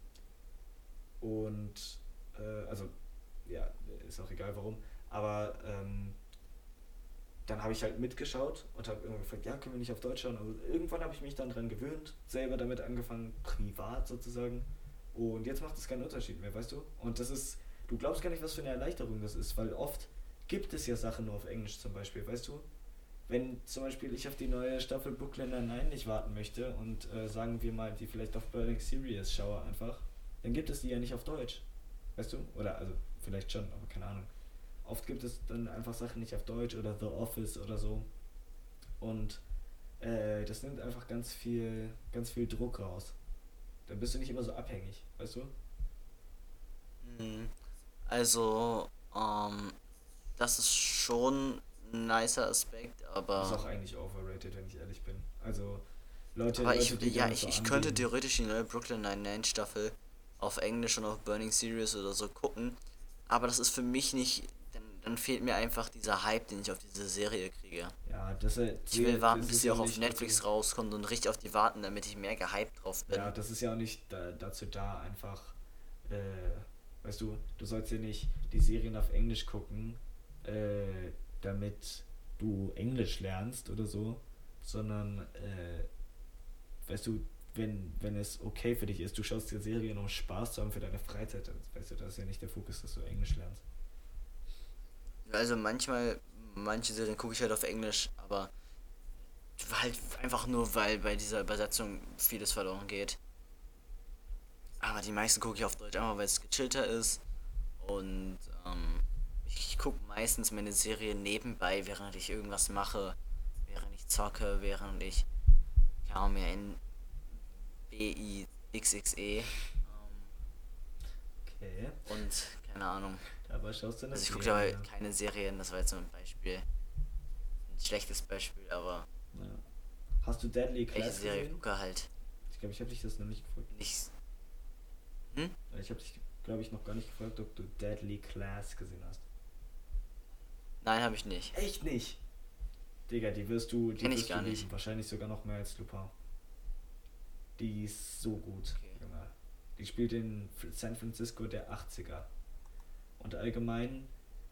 S2: und äh, also ja, ist auch egal warum. Aber ähm, dann habe ich halt mitgeschaut und habe immer gefragt, ja, können wir nicht auf Deutsch schauen? Aber irgendwann habe ich mich dann dran gewöhnt, selber damit angefangen, privat sozusagen. Und jetzt macht es keinen Unterschied mehr, weißt du? Und das ist, du glaubst gar nicht, was für eine Erleichterung das ist, weil oft gibt es ja Sachen nur auf Englisch zum Beispiel, weißt du? Wenn zum Beispiel ich auf die neue Staffel Brooklyn Nine-Nine nicht warten möchte und äh, sagen wir mal, die vielleicht auf Burning Series schaue einfach, dann gibt es die ja nicht auf Deutsch. Weißt du? Oder also vielleicht schon, aber keine Ahnung. Oft gibt es dann einfach Sachen nicht auf Deutsch oder The Office oder so. Und äh, das nimmt einfach ganz viel, ganz viel Druck raus. Dann bist du nicht immer so abhängig, weißt du?
S1: Mhm. Also, ähm, das ist schon ein nicer Aspekt, aber.
S2: Ist auch eigentlich overrated, wenn ich ehrlich bin. Also, Leute,
S1: aber
S2: Leute,
S1: ich, ja, ich,
S2: so
S1: ich könnte theoretisch die neue Brooklyn Nine-Nine Staffel auf Englisch und auf Burning Series oder so gucken, aber das ist für mich nicht, dann, dann fehlt mir einfach dieser Hype, den ich auf diese Serie kriege.
S2: Ja, das, äh,
S1: Ich will warten, bis
S2: ist
S1: sie auch auf Netflix rauskommt und richtig auf die warten, damit ich mehr gehypt drauf bin.
S2: Ja, das ist ja auch nicht da, dazu da, einfach, äh, weißt du, du sollst ja nicht die Serien auf Englisch gucken, äh, damit du Englisch lernst oder so, sondern, äh, weißt du, wenn, wenn es okay für dich ist, du schaust dir Serien, um Spaß zu haben für deine Freizeit, weißt du, das ist ja nicht der Fokus, dass du Englisch lernst.
S1: Also manchmal, manche Serien gucke ich halt auf Englisch, aber halt einfach nur, weil bei dieser Übersetzung vieles verloren geht. Aber die meisten gucke ich auf Deutsch, einfach weil es gechillter ist. Und ähm, ich gucke meistens meine Serie nebenbei, während ich irgendwas mache, während ich zocke, während ich kaum mehr in BIXXE ähm,
S2: Okay.
S1: und keine Ahnung.
S2: Aber schaust du
S1: Also ich gucke aber
S2: ja.
S1: keine Serien, das war jetzt so ein Beispiel. Ein schlechtes Beispiel, aber
S2: Ja. Hast du Deadly
S1: welche
S2: Class
S1: Serie
S2: gesehen?
S1: gucke halt
S2: Ich glaube, ich habe dich das noch nicht gefragt.
S1: nicht. Hm?
S2: Ich habe dich, glaube ich, noch gar nicht gefragt, ob du Deadly Class gesehen hast.
S1: Nein, habe ich nicht.
S2: Echt nicht? Digga, die wirst du, die
S1: Kenn ich
S2: wirst
S1: gar
S2: du
S1: nicht.
S2: lieben. Wahrscheinlich sogar noch mehr als Lupin. Die ist so gut.
S1: Okay.
S2: Junge. Die spielt in San Francisco der 80er. Und allgemein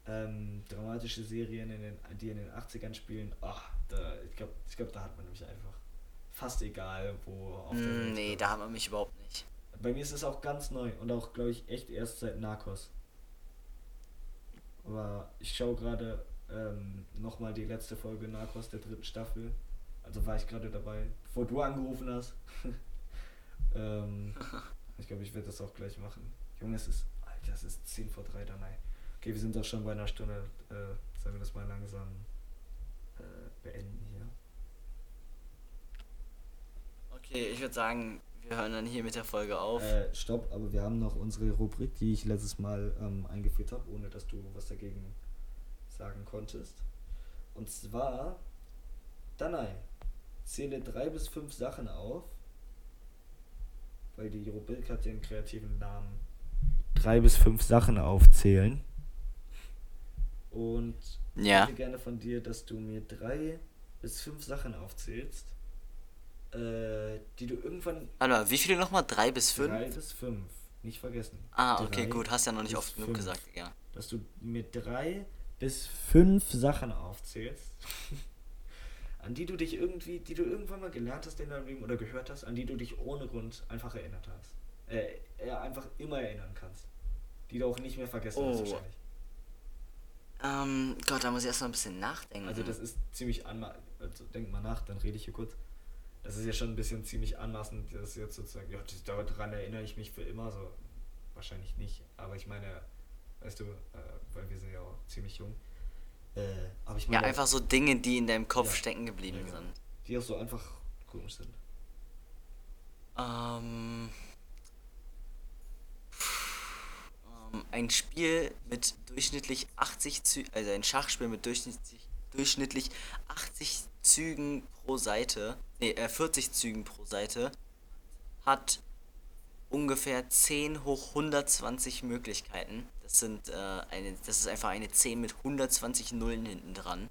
S2: ähm, dramatische Serien, in den, die in den 80ern spielen, ach, da, ich glaube, ich glaub, da hat man nämlich einfach fast egal, wo auf der
S1: Hm,
S2: Welt.
S1: nee, da hat man mich überhaupt nicht.
S2: Bei mir ist es auch ganz neu und auch, glaube ich, echt erst seit Narcos. Aber ich schaue gerade ähm, nochmal die letzte Folge Narcos der dritten Staffel. Also war ich gerade dabei, bevor du angerufen hast. ähm, ich glaube, ich werde das auch gleich machen. Junge, es ist, Alter, es ist 10 vor 3 dann. ey. Okay, wir sind doch schon bei einer Stunde. Äh, sollen wir das mal langsam äh, beenden hier?
S1: Okay, ich würde sagen, wir hören dann hier mit der Folge auf.
S2: Äh, stopp, aber wir haben noch unsere Rubrik, die ich letztes Mal ähm, eingeführt habe, ohne dass du was dagegen sagen konntest. Und zwar, Danai, zähle drei bis fünf Sachen auf, weil die Rubrik hat den kreativen Namen. Drei bis fünf Sachen aufzählen. Und ich
S1: ja.
S2: hätte gerne von dir, dass du mir drei bis fünf Sachen aufzählst, äh, die du irgendwann
S1: mal, wie viele nochmal? Drei bis fünf?
S2: Drei bis fünf. Nicht vergessen.
S1: Ah, okay,
S2: Drei
S1: gut, hast ja noch nicht oft genug
S2: fünf.
S1: gesagt, ja.
S2: Dass du mir drei bis fünf Sachen aufzählst, an die du dich irgendwie, die du irgendwann mal gelernt hast in deinem Leben oder gehört hast, an die du dich ohne Grund einfach erinnert hast. Äh, ja, einfach immer erinnern kannst. Die du auch nicht mehr vergessen hast
S1: Oh.
S2: wahrscheinlich.
S1: Ähm, Gott, da muss ich erst mal ein bisschen nachdenken.
S2: Also das ist ziemlich anmaßend. Also denk mal nach, dann rede ich hier kurz. Das ist ja schon ein bisschen ziemlich anmaßend, das jetzt sozusagen, ja, das- daran erinnere ich mich für immer, so wahrscheinlich nicht. Aber ich meine, weißt du, äh, weil wir sind ja auch ziemlich jung. Äh, aber ich
S1: ja,
S2: meine,
S1: einfach so Dinge, die in deinem Kopf
S2: Ja.
S1: stecken geblieben
S2: Ja, genau.
S1: sind.
S2: die auch so einfach komisch sind.
S1: Ähm, ähm, ein Spiel mit durchschnittlich 80 Zügen, also ein Schachspiel mit durchschnittlich, durchschnittlich 80 Zügen pro Seite, nee, äh, 40 Zügen pro Seite, hat ungefähr 10 hoch 120 Möglichkeiten. Das sind äh, eine, das ist einfach eine 10 mit 120 Nullen hinten dran.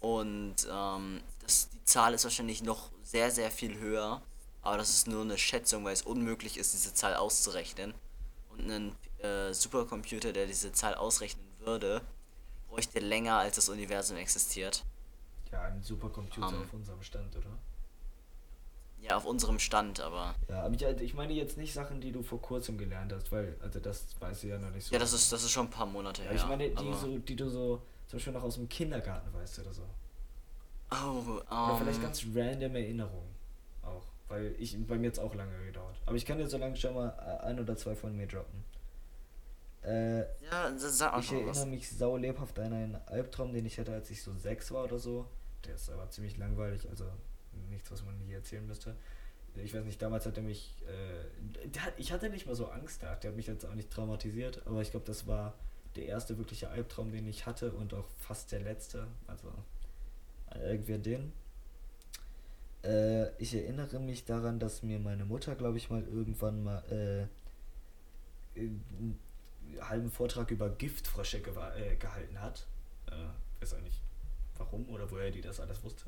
S1: Und ähm, das, die Zahl ist wahrscheinlich noch sehr, sehr viel höher. Aber das ist nur eine Schätzung, weil es unmöglich ist, diese Zahl auszurechnen. Und ein äh, Supercomputer, der diese Zahl ausrechnen würde, bräuchte länger, als das Universum existiert.
S2: Ja, ein Supercomputer
S1: Ähm.
S2: auf unserem Stand, oder?
S1: Ja, auf unserem Stand, aber.
S2: Ja, aber ich, ich meine jetzt nicht Sachen, die du vor kurzem gelernt hast, weil, also das weiß ich ja noch nicht so.
S1: Ja, das ist, das ist schon ein paar Monate
S2: Ja,
S1: her.
S2: ich meine, die, so, die du so zum Beispiel noch aus dem Kindergarten weißt oder so.
S1: Oh,
S2: Oder vielleicht
S1: ähm,
S2: ganz random Erinnerungen auch. Weil ich bei mir jetzt auch lange gedauert. Aber ich kann dir so lange schon mal äh, ein oder zwei von mir droppen. Äh,
S1: ja, sa- sag auch
S2: ich
S1: schon was.
S2: erinnere mich sau lebhaft an einen Albtraum, den ich hatte, als ich so sechs war oder so. Der ist aber ziemlich langweilig, also nichts, was man hier erzählen müsste. Ich weiß nicht, damals hat er mich. Äh, der ich hatte nicht mal so Angst da. Der hat mich jetzt auch nicht traumatisiert, aber ich glaube, das war der erste wirkliche Albtraum, den ich hatte und auch fast der letzte. Also irgendwie an den. Äh, ich erinnere mich daran, dass mir meine Mutter, glaube ich, mal irgendwann mal äh, einen halben Vortrag über Giftfrösche äh, gehalten hat. Äh, auch nicht warum oder woher die das alles wusste.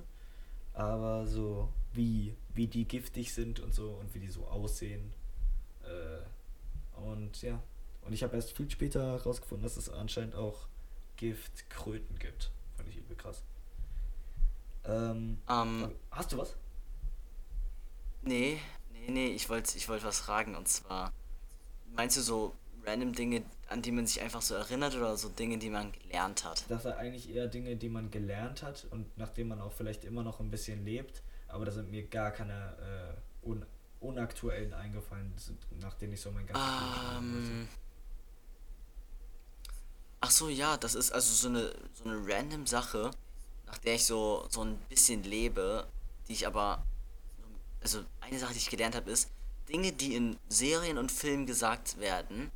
S2: Aber so, wie, wie die giftig sind und so und wie die so aussehen. Äh, und ja. Und ich habe erst viel später herausgefunden, dass es anscheinend auch Giftkröten gibt. Fand ich übel krass. Ähm,
S1: Ähm,
S2: hast du was?
S1: nee, nee, nee, ich wollte ich wollt was fragen und zwar, meinst du so random Dinge, an die man sich einfach so erinnert oder so Dinge, die man gelernt hat?
S2: Das sind eigentlich eher Dinge, die man gelernt hat und nachdem man auch vielleicht immer noch ein bisschen lebt, aber da sind mir gar keine äh, un unaktuellen eingefallen, nach denen ich so mein ganzes.
S1: Ähm, ach so, ja, das ist also so eine, so eine random Sache, nach der ich so, so ein bisschen lebe, die ich aber, also eine Sache, die ich gelernt habe, ist, Dinge, die in Serien und Filmen gesagt werden,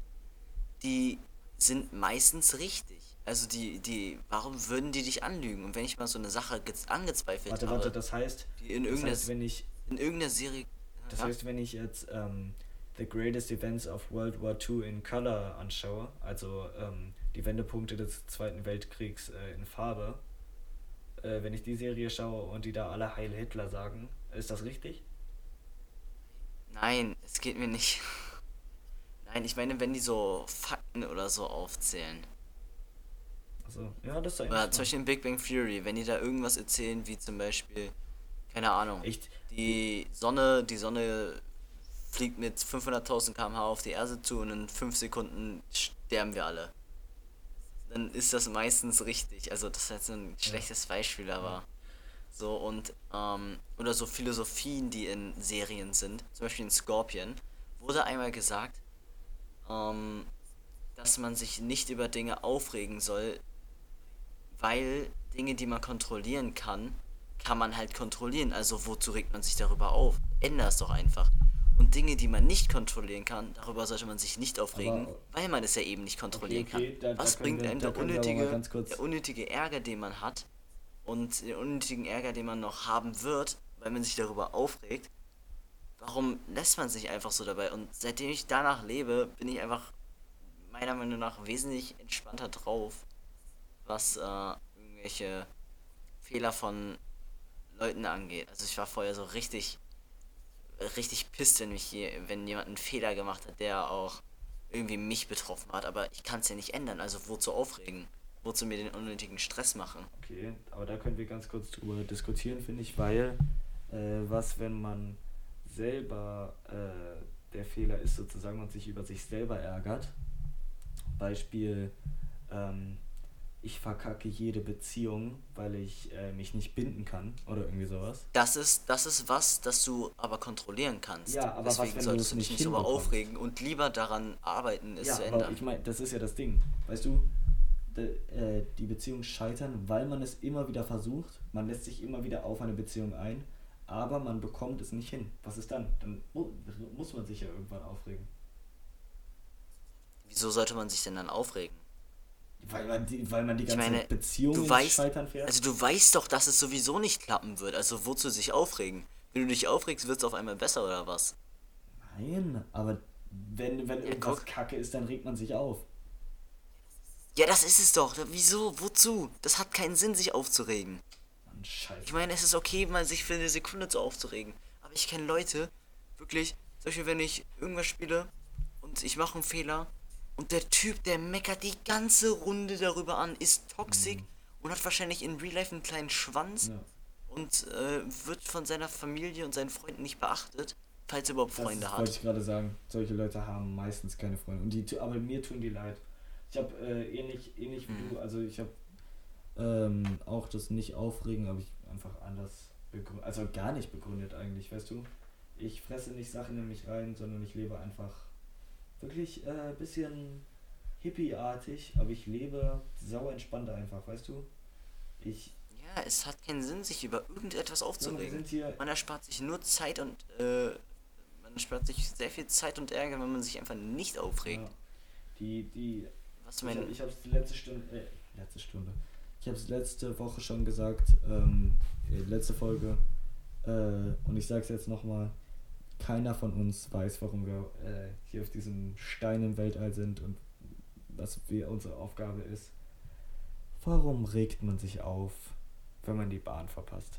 S1: die sind meistens richtig. Also die, die, warum würden die dich anlügen? Und wenn ich mal so eine Sache ge- angezweifelt
S2: Warte,
S1: habe,
S2: warte, das heißt,
S1: die in
S2: das
S1: irgendeiner,
S2: heißt, wenn ich,
S1: in irgendeiner Serie,
S2: das
S1: ja,
S2: heißt, wenn ich jetzt ähm, The Greatest Events of World War II in Color anschaue, also ähm, die Wendepunkte des Zweiten Weltkriegs äh, in Farbe, äh, wenn ich die Serie schaue und die da alle Heil Hitler sagen, ist das richtig?
S1: Nein, es geht mir nicht. Nein, ich meine, wenn die so Fakten oder so aufzählen.
S2: Also, ja, das ist eigentlich
S1: Oder zum Beispiel in Big Bang Theory, wenn die da irgendwas erzählen, wie zum Beispiel, keine Ahnung,
S2: Echt?
S1: die Sonne, die Sonne fliegt mit 500.000 km/h auf die Erde zu und in 5 Sekunden sterben wir alle. Dann ist das meistens richtig. Also das ist jetzt ein schlechtes Beispiel, aber so und ähm, oder so Philosophien, die in Serien sind, zum Beispiel in Scorpion, wurde einmal gesagt, ähm, dass man sich nicht über Dinge aufregen soll, weil Dinge, die man kontrollieren kann, kann man halt kontrollieren. Also wozu regt man sich darüber auf? Änder es doch einfach. Und Dinge, die man nicht kontrollieren kann, darüber sollte man sich nicht aufregen,
S2: Aber-
S1: weil man es ja eben nicht kontrollieren
S2: Okay, okay, da-
S1: kann.
S2: da
S1: Was
S2: können
S1: bringt
S2: wir-
S1: einem
S2: da
S1: der unnötige, der unnötige Ärger, den man hat und den unnötigen Ärger, den man noch haben wird, weil man sich darüber aufregt? Warum lässt man sich einfach so dabei? Und seitdem ich danach lebe, bin ich einfach meiner Meinung nach wesentlich entspannter drauf, was äh, irgendwelche Fehler von Leuten angeht. Also ich war vorher so richtig, richtig pisst, wenn mich hier, wenn jemand einen Fehler gemacht hat, der auch irgendwie mich betroffen hat. Aber ich kann es ja nicht ändern. Also wozu aufregen? Wozu mir den unnötigen Stress machen?
S2: Okay, aber da können wir ganz kurz drüber diskutieren, finde ich, weil äh, was, wenn man selber äh, der Fehler ist sozusagen und sich über sich selber ärgert. Beispiel, ähm, ich verkacke jede Beziehung, weil ich äh, mich nicht binden kann oder irgendwie sowas.
S1: Das ist, das ist was, das du aber kontrollieren kannst.
S2: Ja, aber was,
S1: Deswegen
S2: du
S1: solltest
S2: es
S1: du dich
S2: nicht hinbekommst?
S1: aufregen und lieber daran arbeiten, es
S2: ja,
S1: zu
S2: aber
S1: ändern.
S2: ich meine, das ist ja das Ding. Weißt du, äh, die Beziehungen scheitern, weil man es immer wieder versucht. Man lässt sich immer wieder auf eine Beziehung ein, aber man bekommt es nicht hin. Was ist dann? Dann mu muss man sich ja irgendwann aufregen.
S1: Wieso sollte man sich denn dann aufregen?
S2: Weil man die, weil man die ganze
S1: meine,
S2: Beziehung
S1: du weißt,
S2: Scheitern fährt.
S1: also du weißt doch, dass es sowieso nicht klappen wird. Also wozu sich aufregen? Wenn du dich aufregst, wird es auf einmal besser oder was?
S2: Nein, aber wenn, wenn irgendwas
S1: guck.
S2: kacke ist, dann regt man sich auf.
S1: Ja, das ist es doch. Wieso? Wozu? Das hat keinen Sinn, sich aufzuregen.
S2: Scheiße.
S1: Ich meine, es ist okay, mal sich für eine Sekunde zu aufzuregen. Aber ich kenne Leute, wirklich, zum Beispiel, wenn ich irgendwas spiele und ich mache einen Fehler und der Typ, der meckert die ganze Runde darüber an, ist toxisch und hat wahrscheinlich in Real Life einen kleinen Schwanz
S2: ja.
S1: und äh, wird von seiner Familie und seinen Freunden nicht beachtet, falls er überhaupt
S2: Das
S1: Freunde
S2: ist,
S1: hat.
S2: wollte ich gerade sagen. Solche Leute haben meistens keine Freunde. Und die, aber mir tun die leid. Ich habe äh, ähnlich, ähnlich wie
S1: Mhm.
S2: du, also ich habe ähm, auch das nicht aufregen, aber ich einfach anders begründet, also gar nicht begründet eigentlich, weißt du? Ich fresse nicht Sachen in mich rein, sondern ich lebe einfach wirklich ein äh, bisschen hippieartig, aber ich lebe sauer entspannt einfach, weißt du? Ich.
S1: Ja, es hat keinen Sinn, sich über irgendetwas aufzuregen.
S2: Ja,
S1: man erspart sich nur Zeit und äh, man erspart sich sehr viel Zeit und Ärger, wenn man sich einfach nicht aufregt.
S2: Ja. Die, die.
S1: Was
S2: Ich,
S1: mein,
S2: ich habe es letzte Stunde, äh, letzte Stunde. Ich habe es letzte Woche schon gesagt, ähm, äh, letzte Folge. Äh, und ich sage es jetzt nochmal. Keiner von uns weiß, warum wir äh, hier auf diesem Stein im Weltall sind und was wir unsere Aufgabe ist. Warum regt man sich auf, wenn man die Bahn verpasst?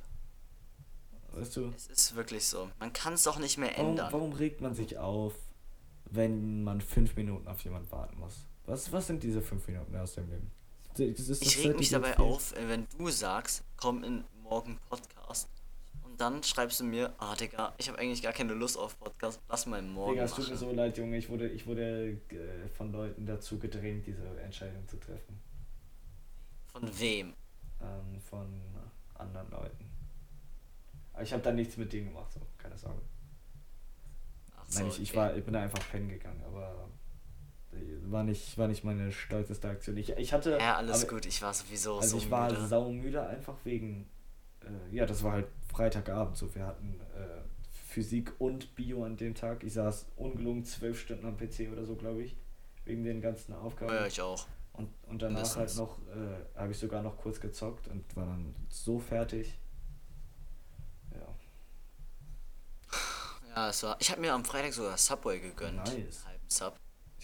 S2: Weißt du?
S1: es ist wirklich so. Man kann es doch nicht mehr
S2: Warum,
S1: ändern.
S2: warum regt man sich auf, wenn man fünf Minuten auf jemanden warten muss? Was, was sind diese fünf Minuten aus dem Leben? Das das
S1: Ich reg mich dabei
S2: fehlt.
S1: auf, äh, wenn du sagst, komm in morgen Podcast. Und dann schreibst du mir, ah Digga, ich habe eigentlich gar keine Lust auf Podcast, lass mal morgen
S2: Digga, es tut mir so leid, Junge. Ich wurde, ich wurde äh, von Leuten dazu gedrängt, diese Entscheidung zu treffen.
S1: Von wem?
S2: Ähm, von anderen Leuten. Aber ich habe da nichts mit denen gemacht, so, keine Sorge.
S1: Ach
S2: Nein, ich, ich,
S1: okay.
S2: war, ich bin da einfach pennen gegangen, aber war nicht, war nicht meine stolzeste Aktion. Ich, ich hatte.
S1: Ja, alles
S2: aber,
S1: gut, ich war sowieso
S2: Also
S1: so
S2: ich war
S1: müde.
S2: saumüde einfach wegen, äh, ja, das war halt Freitagabend so. Wir hatten äh, Physik und Bio an dem Tag. Ich saß ungelungen zwölf Stunden am PC oder so, glaube ich, wegen den ganzen Aufgaben.
S1: Ja, ich auch.
S2: Und, und danach
S1: mindestens.
S2: halt noch, äh, habe ich sogar noch kurz gezockt und war dann so fertig. Ja,
S1: Ja, es war. Ich habe mir am Freitag sogar Subway gegönnt.
S2: Nice.
S1: Halben Sub.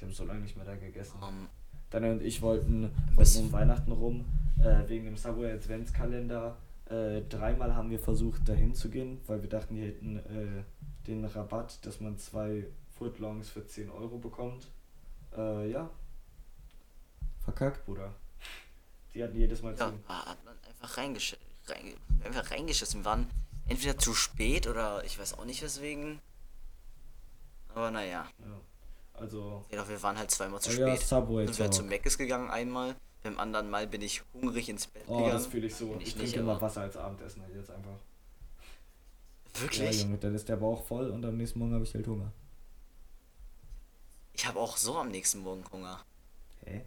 S2: Ich habe so lange nicht mehr da gegessen.
S1: Ähm,
S2: Daniel und ich wollten, wollten um Weihnachten rum, äh, wegen dem Subway Adventskalender, äh, dreimal haben wir versucht dahin zu gehen, weil wir dachten, die hätten äh, den Rabatt, dass man zwei Footlongs für 10 Euro bekommt. Äh, ja. Verkackt, Bruder. Die hatten jedes Mal
S1: ja,
S2: zu.
S1: hat man einfach reingesch reinge einfach reingeschissen. Wir waren entweder zu spät oder ich weiß auch nicht weswegen. Aber naja.
S2: Ja. Also,
S1: Jedoch, wir waren halt zweimal zu
S2: ja,
S1: spät.
S2: Subway
S1: Sind wir
S2: Talk.
S1: zu Meckes gegangen einmal. Beim anderen Mal bin ich hungrig ins Bett
S2: Oh,
S1: gegangen.
S2: das fühle ich so.
S1: Bin
S2: Ich,
S1: ich
S2: trinke immer Wasser als Abendessen halt jetzt einfach. Ja,
S1: Wirklich?
S2: Junge, dann ist der Bauch voll und am nächsten Morgen habe ich halt Hunger.
S1: Ich habe auch so am nächsten Morgen Hunger.
S2: Hä?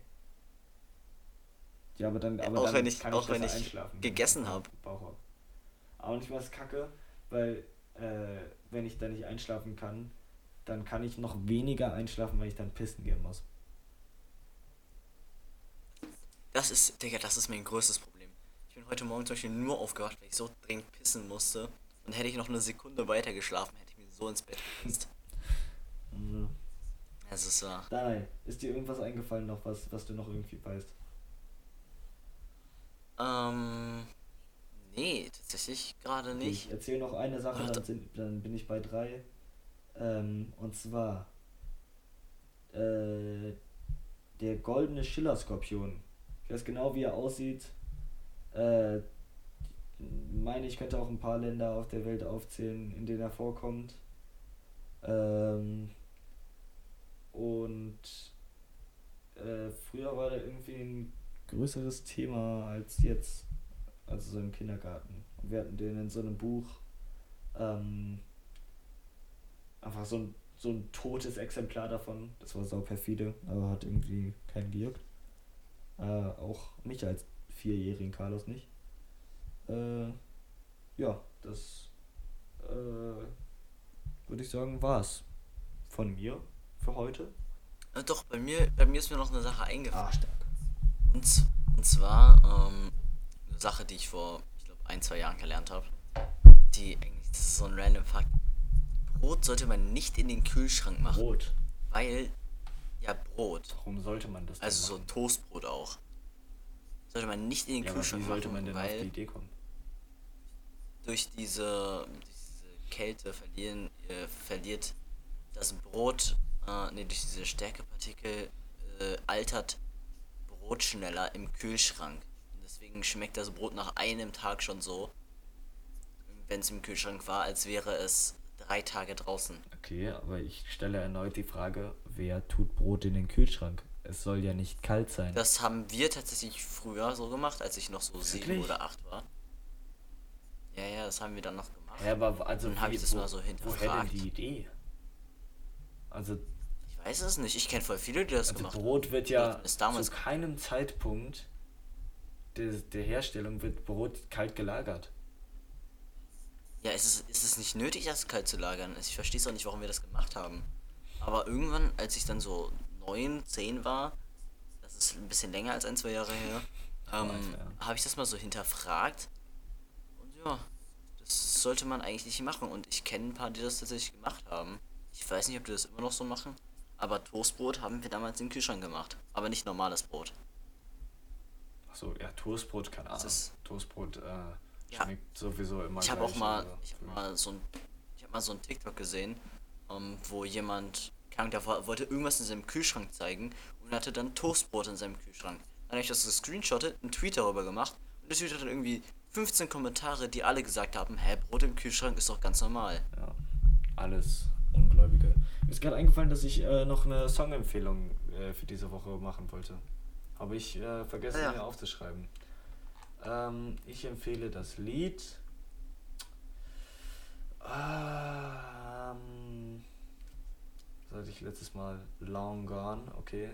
S2: Ja, aber dann,
S1: Ja,
S2: aber
S1: auch
S2: dann
S1: wenn ich-
S2: kann
S1: auch wenn ich
S2: einschlafen,
S1: gegessen
S2: wenn ich
S1: hab.
S2: Bauch hab. Aber nicht was kacke, weil äh, wenn ich dann nicht einschlafen kann, dann kann ich noch weniger einschlafen, weil ich dann pissen gehen muss.
S1: Das ist, Digga, das ist mein größtes Problem. Ich bin heute Morgen zum Beispiel nur aufgewacht, weil ich so dringend pissen musste. Und hätte ich noch eine Sekunde weiter geschlafen, hätte ich mir so ins Bett gepisst.
S2: Mhm.
S1: Es ist wahr.
S2: Nein, ist dir irgendwas eingefallen noch, was, was du noch irgendwie weißt?
S1: Ähm. Nee, tatsächlich gerade nicht.
S2: Ich erzähle noch eine Sache, dann, sind, dann bin ich bei drei. Ähm, und zwar äh, der goldene Schillerskorpion. Ich weiß genau, wie er aussieht. Äh, meine, ich könnte auch ein paar Länder auf der Welt aufzählen, in denen er vorkommt. Ähm, und äh, früher war der irgendwie ein größeres Thema als jetzt, also so im Kindergarten. Und wir hatten den in so einem Buch ähm, einfach so ein, so ein totes Exemplar davon. Das war sau perfide, aber hat irgendwie keinen gejuckt. Äh, auch mich als vierjährigen Carlos nicht. Äh, ja, das äh, würde ich sagen, war's von mir für heute.
S1: Äh, doch, bei mir, bei mir ist mir noch eine Sache eingefallen.
S2: Ah, stark.
S1: Und, und zwar ähm, eine Sache, die ich vor, ich glaube, ein, zwei Jahren gelernt habe. Die eigentlich, das ist so ein random Fakt. Brot sollte man nicht in den Kühlschrank machen,
S2: Brot.
S1: weil, ja, Brot.
S2: Warum sollte man das
S1: Also so
S2: machen?
S1: Toastbrot auch. Sollte man nicht in den
S2: ja, aber wie
S1: Kühlschrank
S2: sollte man
S1: machen,
S2: denn auf die
S1: weil
S2: Idee kommen?
S1: durch diese, diese Kälte verlieren, äh, verliert das Brot, äh, nee, durch diese Stärkepartikel äh, altert Brot schneller im Kühlschrank. Und deswegen schmeckt das Brot nach einem Tag schon so, wenn es im Kühlschrank war, als wäre es drei Tage draußen.
S2: Okay, aber ich stelle erneut die Frage, wer tut Brot in den Kühlschrank? Es soll ja nicht kalt sein.
S1: Das haben wir tatsächlich früher so gemacht, als ich noch so sieben
S2: Wirklich?
S1: oder acht war. Ja, ja, das haben wir dann noch gemacht.
S2: Ja, aber also
S1: Dann hab
S2: wie-
S1: ich das
S2: wo-
S1: mal so
S2: Woher denn die Idee? Also,
S1: Ich weiß es nicht. Ich kenne voll viele, die das
S2: also
S1: gemacht haben.
S2: Brot wird ja
S1: Ist damals
S2: zu keinem Zeitpunkt der, der Herstellung wird Brot kalt gelagert.
S1: Ja, ist es, ist es nicht nötig, das kalt zu lagern? Ich verstehe es auch nicht, warum wir das gemacht haben. Aber irgendwann, als ich dann so neun, zehn war, das ist ein bisschen länger als ein, zwei Jahre her, ähm,
S2: ja.
S1: habe ich das mal so hinterfragt. Und ja, das sollte man eigentlich nicht machen. Und ich kenne ein paar, die das tatsächlich gemacht haben. Ich weiß nicht, ob die das immer noch so machen. Aber Toastbrot haben wir damals im Kühlschrank gemacht. Aber nicht normales Brot.
S2: Achso, ja, Toastbrot, keine Ahnung.
S1: ist-
S2: Toastbrot äh,
S1: Ja.
S2: schmeckt sowieso immer
S1: Ich habe auch mal,
S2: also
S1: ich
S2: mich.
S1: mal so ein, ich habe mal so ein TikTok gesehen, ähm, wo jemand, keine Ahnung, der wo- wollte irgendwas in seinem Kühlschrank zeigen und hatte dann Toastbrot in seinem Kühlschrank. Dann habe ich das gescreenshottet, einen Tweet darüber gemacht und der Tweet hat dann irgendwie 15 Kommentare, die alle gesagt haben, hä, Brot im Kühlschrank ist doch ganz normal.
S2: Ja, alles Ungläubige. Mir ist gerade eingefallen, dass ich äh, noch eine Songempfehlung äh, für diese Woche machen wollte. Habe ich äh, vergessen,
S1: Ah, ja.
S2: mir aufzuschreiben. Ähm, ich empfehle das Lied. Ähm, hatte ich letztes Mal Long Gone, okay.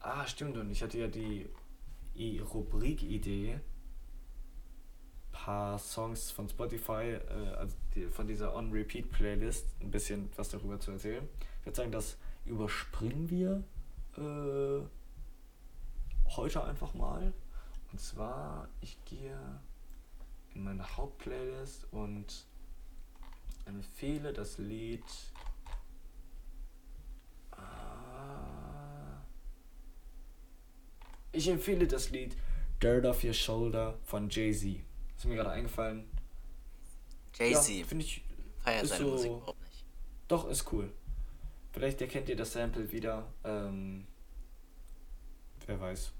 S2: Ah, stimmt, und ich hatte ja die I- Rubrik-Idee, paar Songs von Spotify, äh, also die, von dieser On-Repeat-Playlist, ein bisschen was darüber zu erzählen. Ich würde sagen, das überspringen wir äh, heute einfach mal. Und zwar, ich gehe in meine Hauptplaylist und empfehle das Lied. Ah, ich empfehle das Lied Dirt Off Your Shoulder von Jay-Z. Ist mir gerade eingefallen.
S1: Jay-Z,
S2: Ja, finde ich.
S1: feiert seine
S2: so-
S1: Musik überhaupt nicht.
S2: Doch, ist cool. Vielleicht erkennt ihr das Sample wieder. Ähm, wer weiß.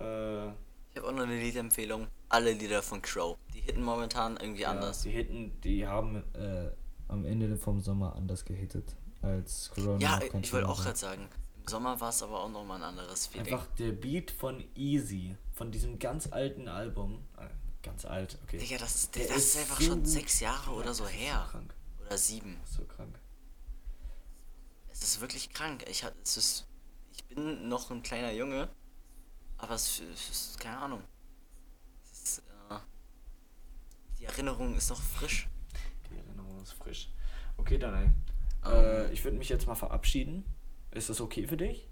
S2: Äh,
S1: Ich habe auch noch eine Liedempfehlung. Alle Lieder von Crow. Die hitten momentan irgendwie
S2: ja,
S1: anders.
S2: Die Hitten, die haben äh, am Ende vom Sommer anders gehittet als Corona.
S1: Ja, ich wollte auch gerade sagen, im Sommer war es aber auch nochmal ein anderes Feeling.
S2: Einfach der Beat von Easy, von diesem ganz alten Album. Äh, ganz alt, okay.
S1: Digga, das, ist-
S2: Der
S1: das ist
S2: ist
S1: einfach
S2: so
S1: schon sechs Jahre oder so her.
S2: krank.
S1: Oder sieben.
S2: Das ist so krank.
S1: Es ist wirklich krank. Ich, hat, es ist, ich bin noch ein kleiner Junge, aber es, ist keine Ahnung. Ist, äh, die Erinnerung ist noch frisch.
S2: Die Erinnerung ist frisch. Okay, Daniel.
S1: Ähm.
S2: Äh, ich würde mich jetzt mal verabschieden. Ist das okay für dich?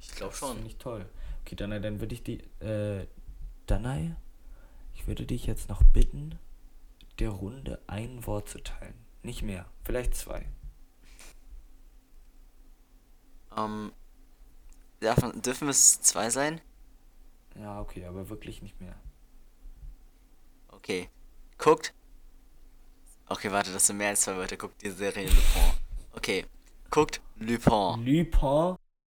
S1: Ich glaube
S2: Das
S1: schon.
S2: Finde ich toll. Okay, Danai, dann würde ich die. Äh, Danai, ich würde dich jetzt noch bitten, der Runde ein Wort zu teilen. Nicht mehr. Vielleicht zwei.
S1: Ähm, darf, dürfen es zwei sein?
S2: Ja, okay, aber wirklich nicht mehr.
S1: Okay. Guckt. Okay, warte, das sind mehr als zwei Wörter. Guckt die Serie Lupin. Okay. Guckt Lupin.
S2: Lupin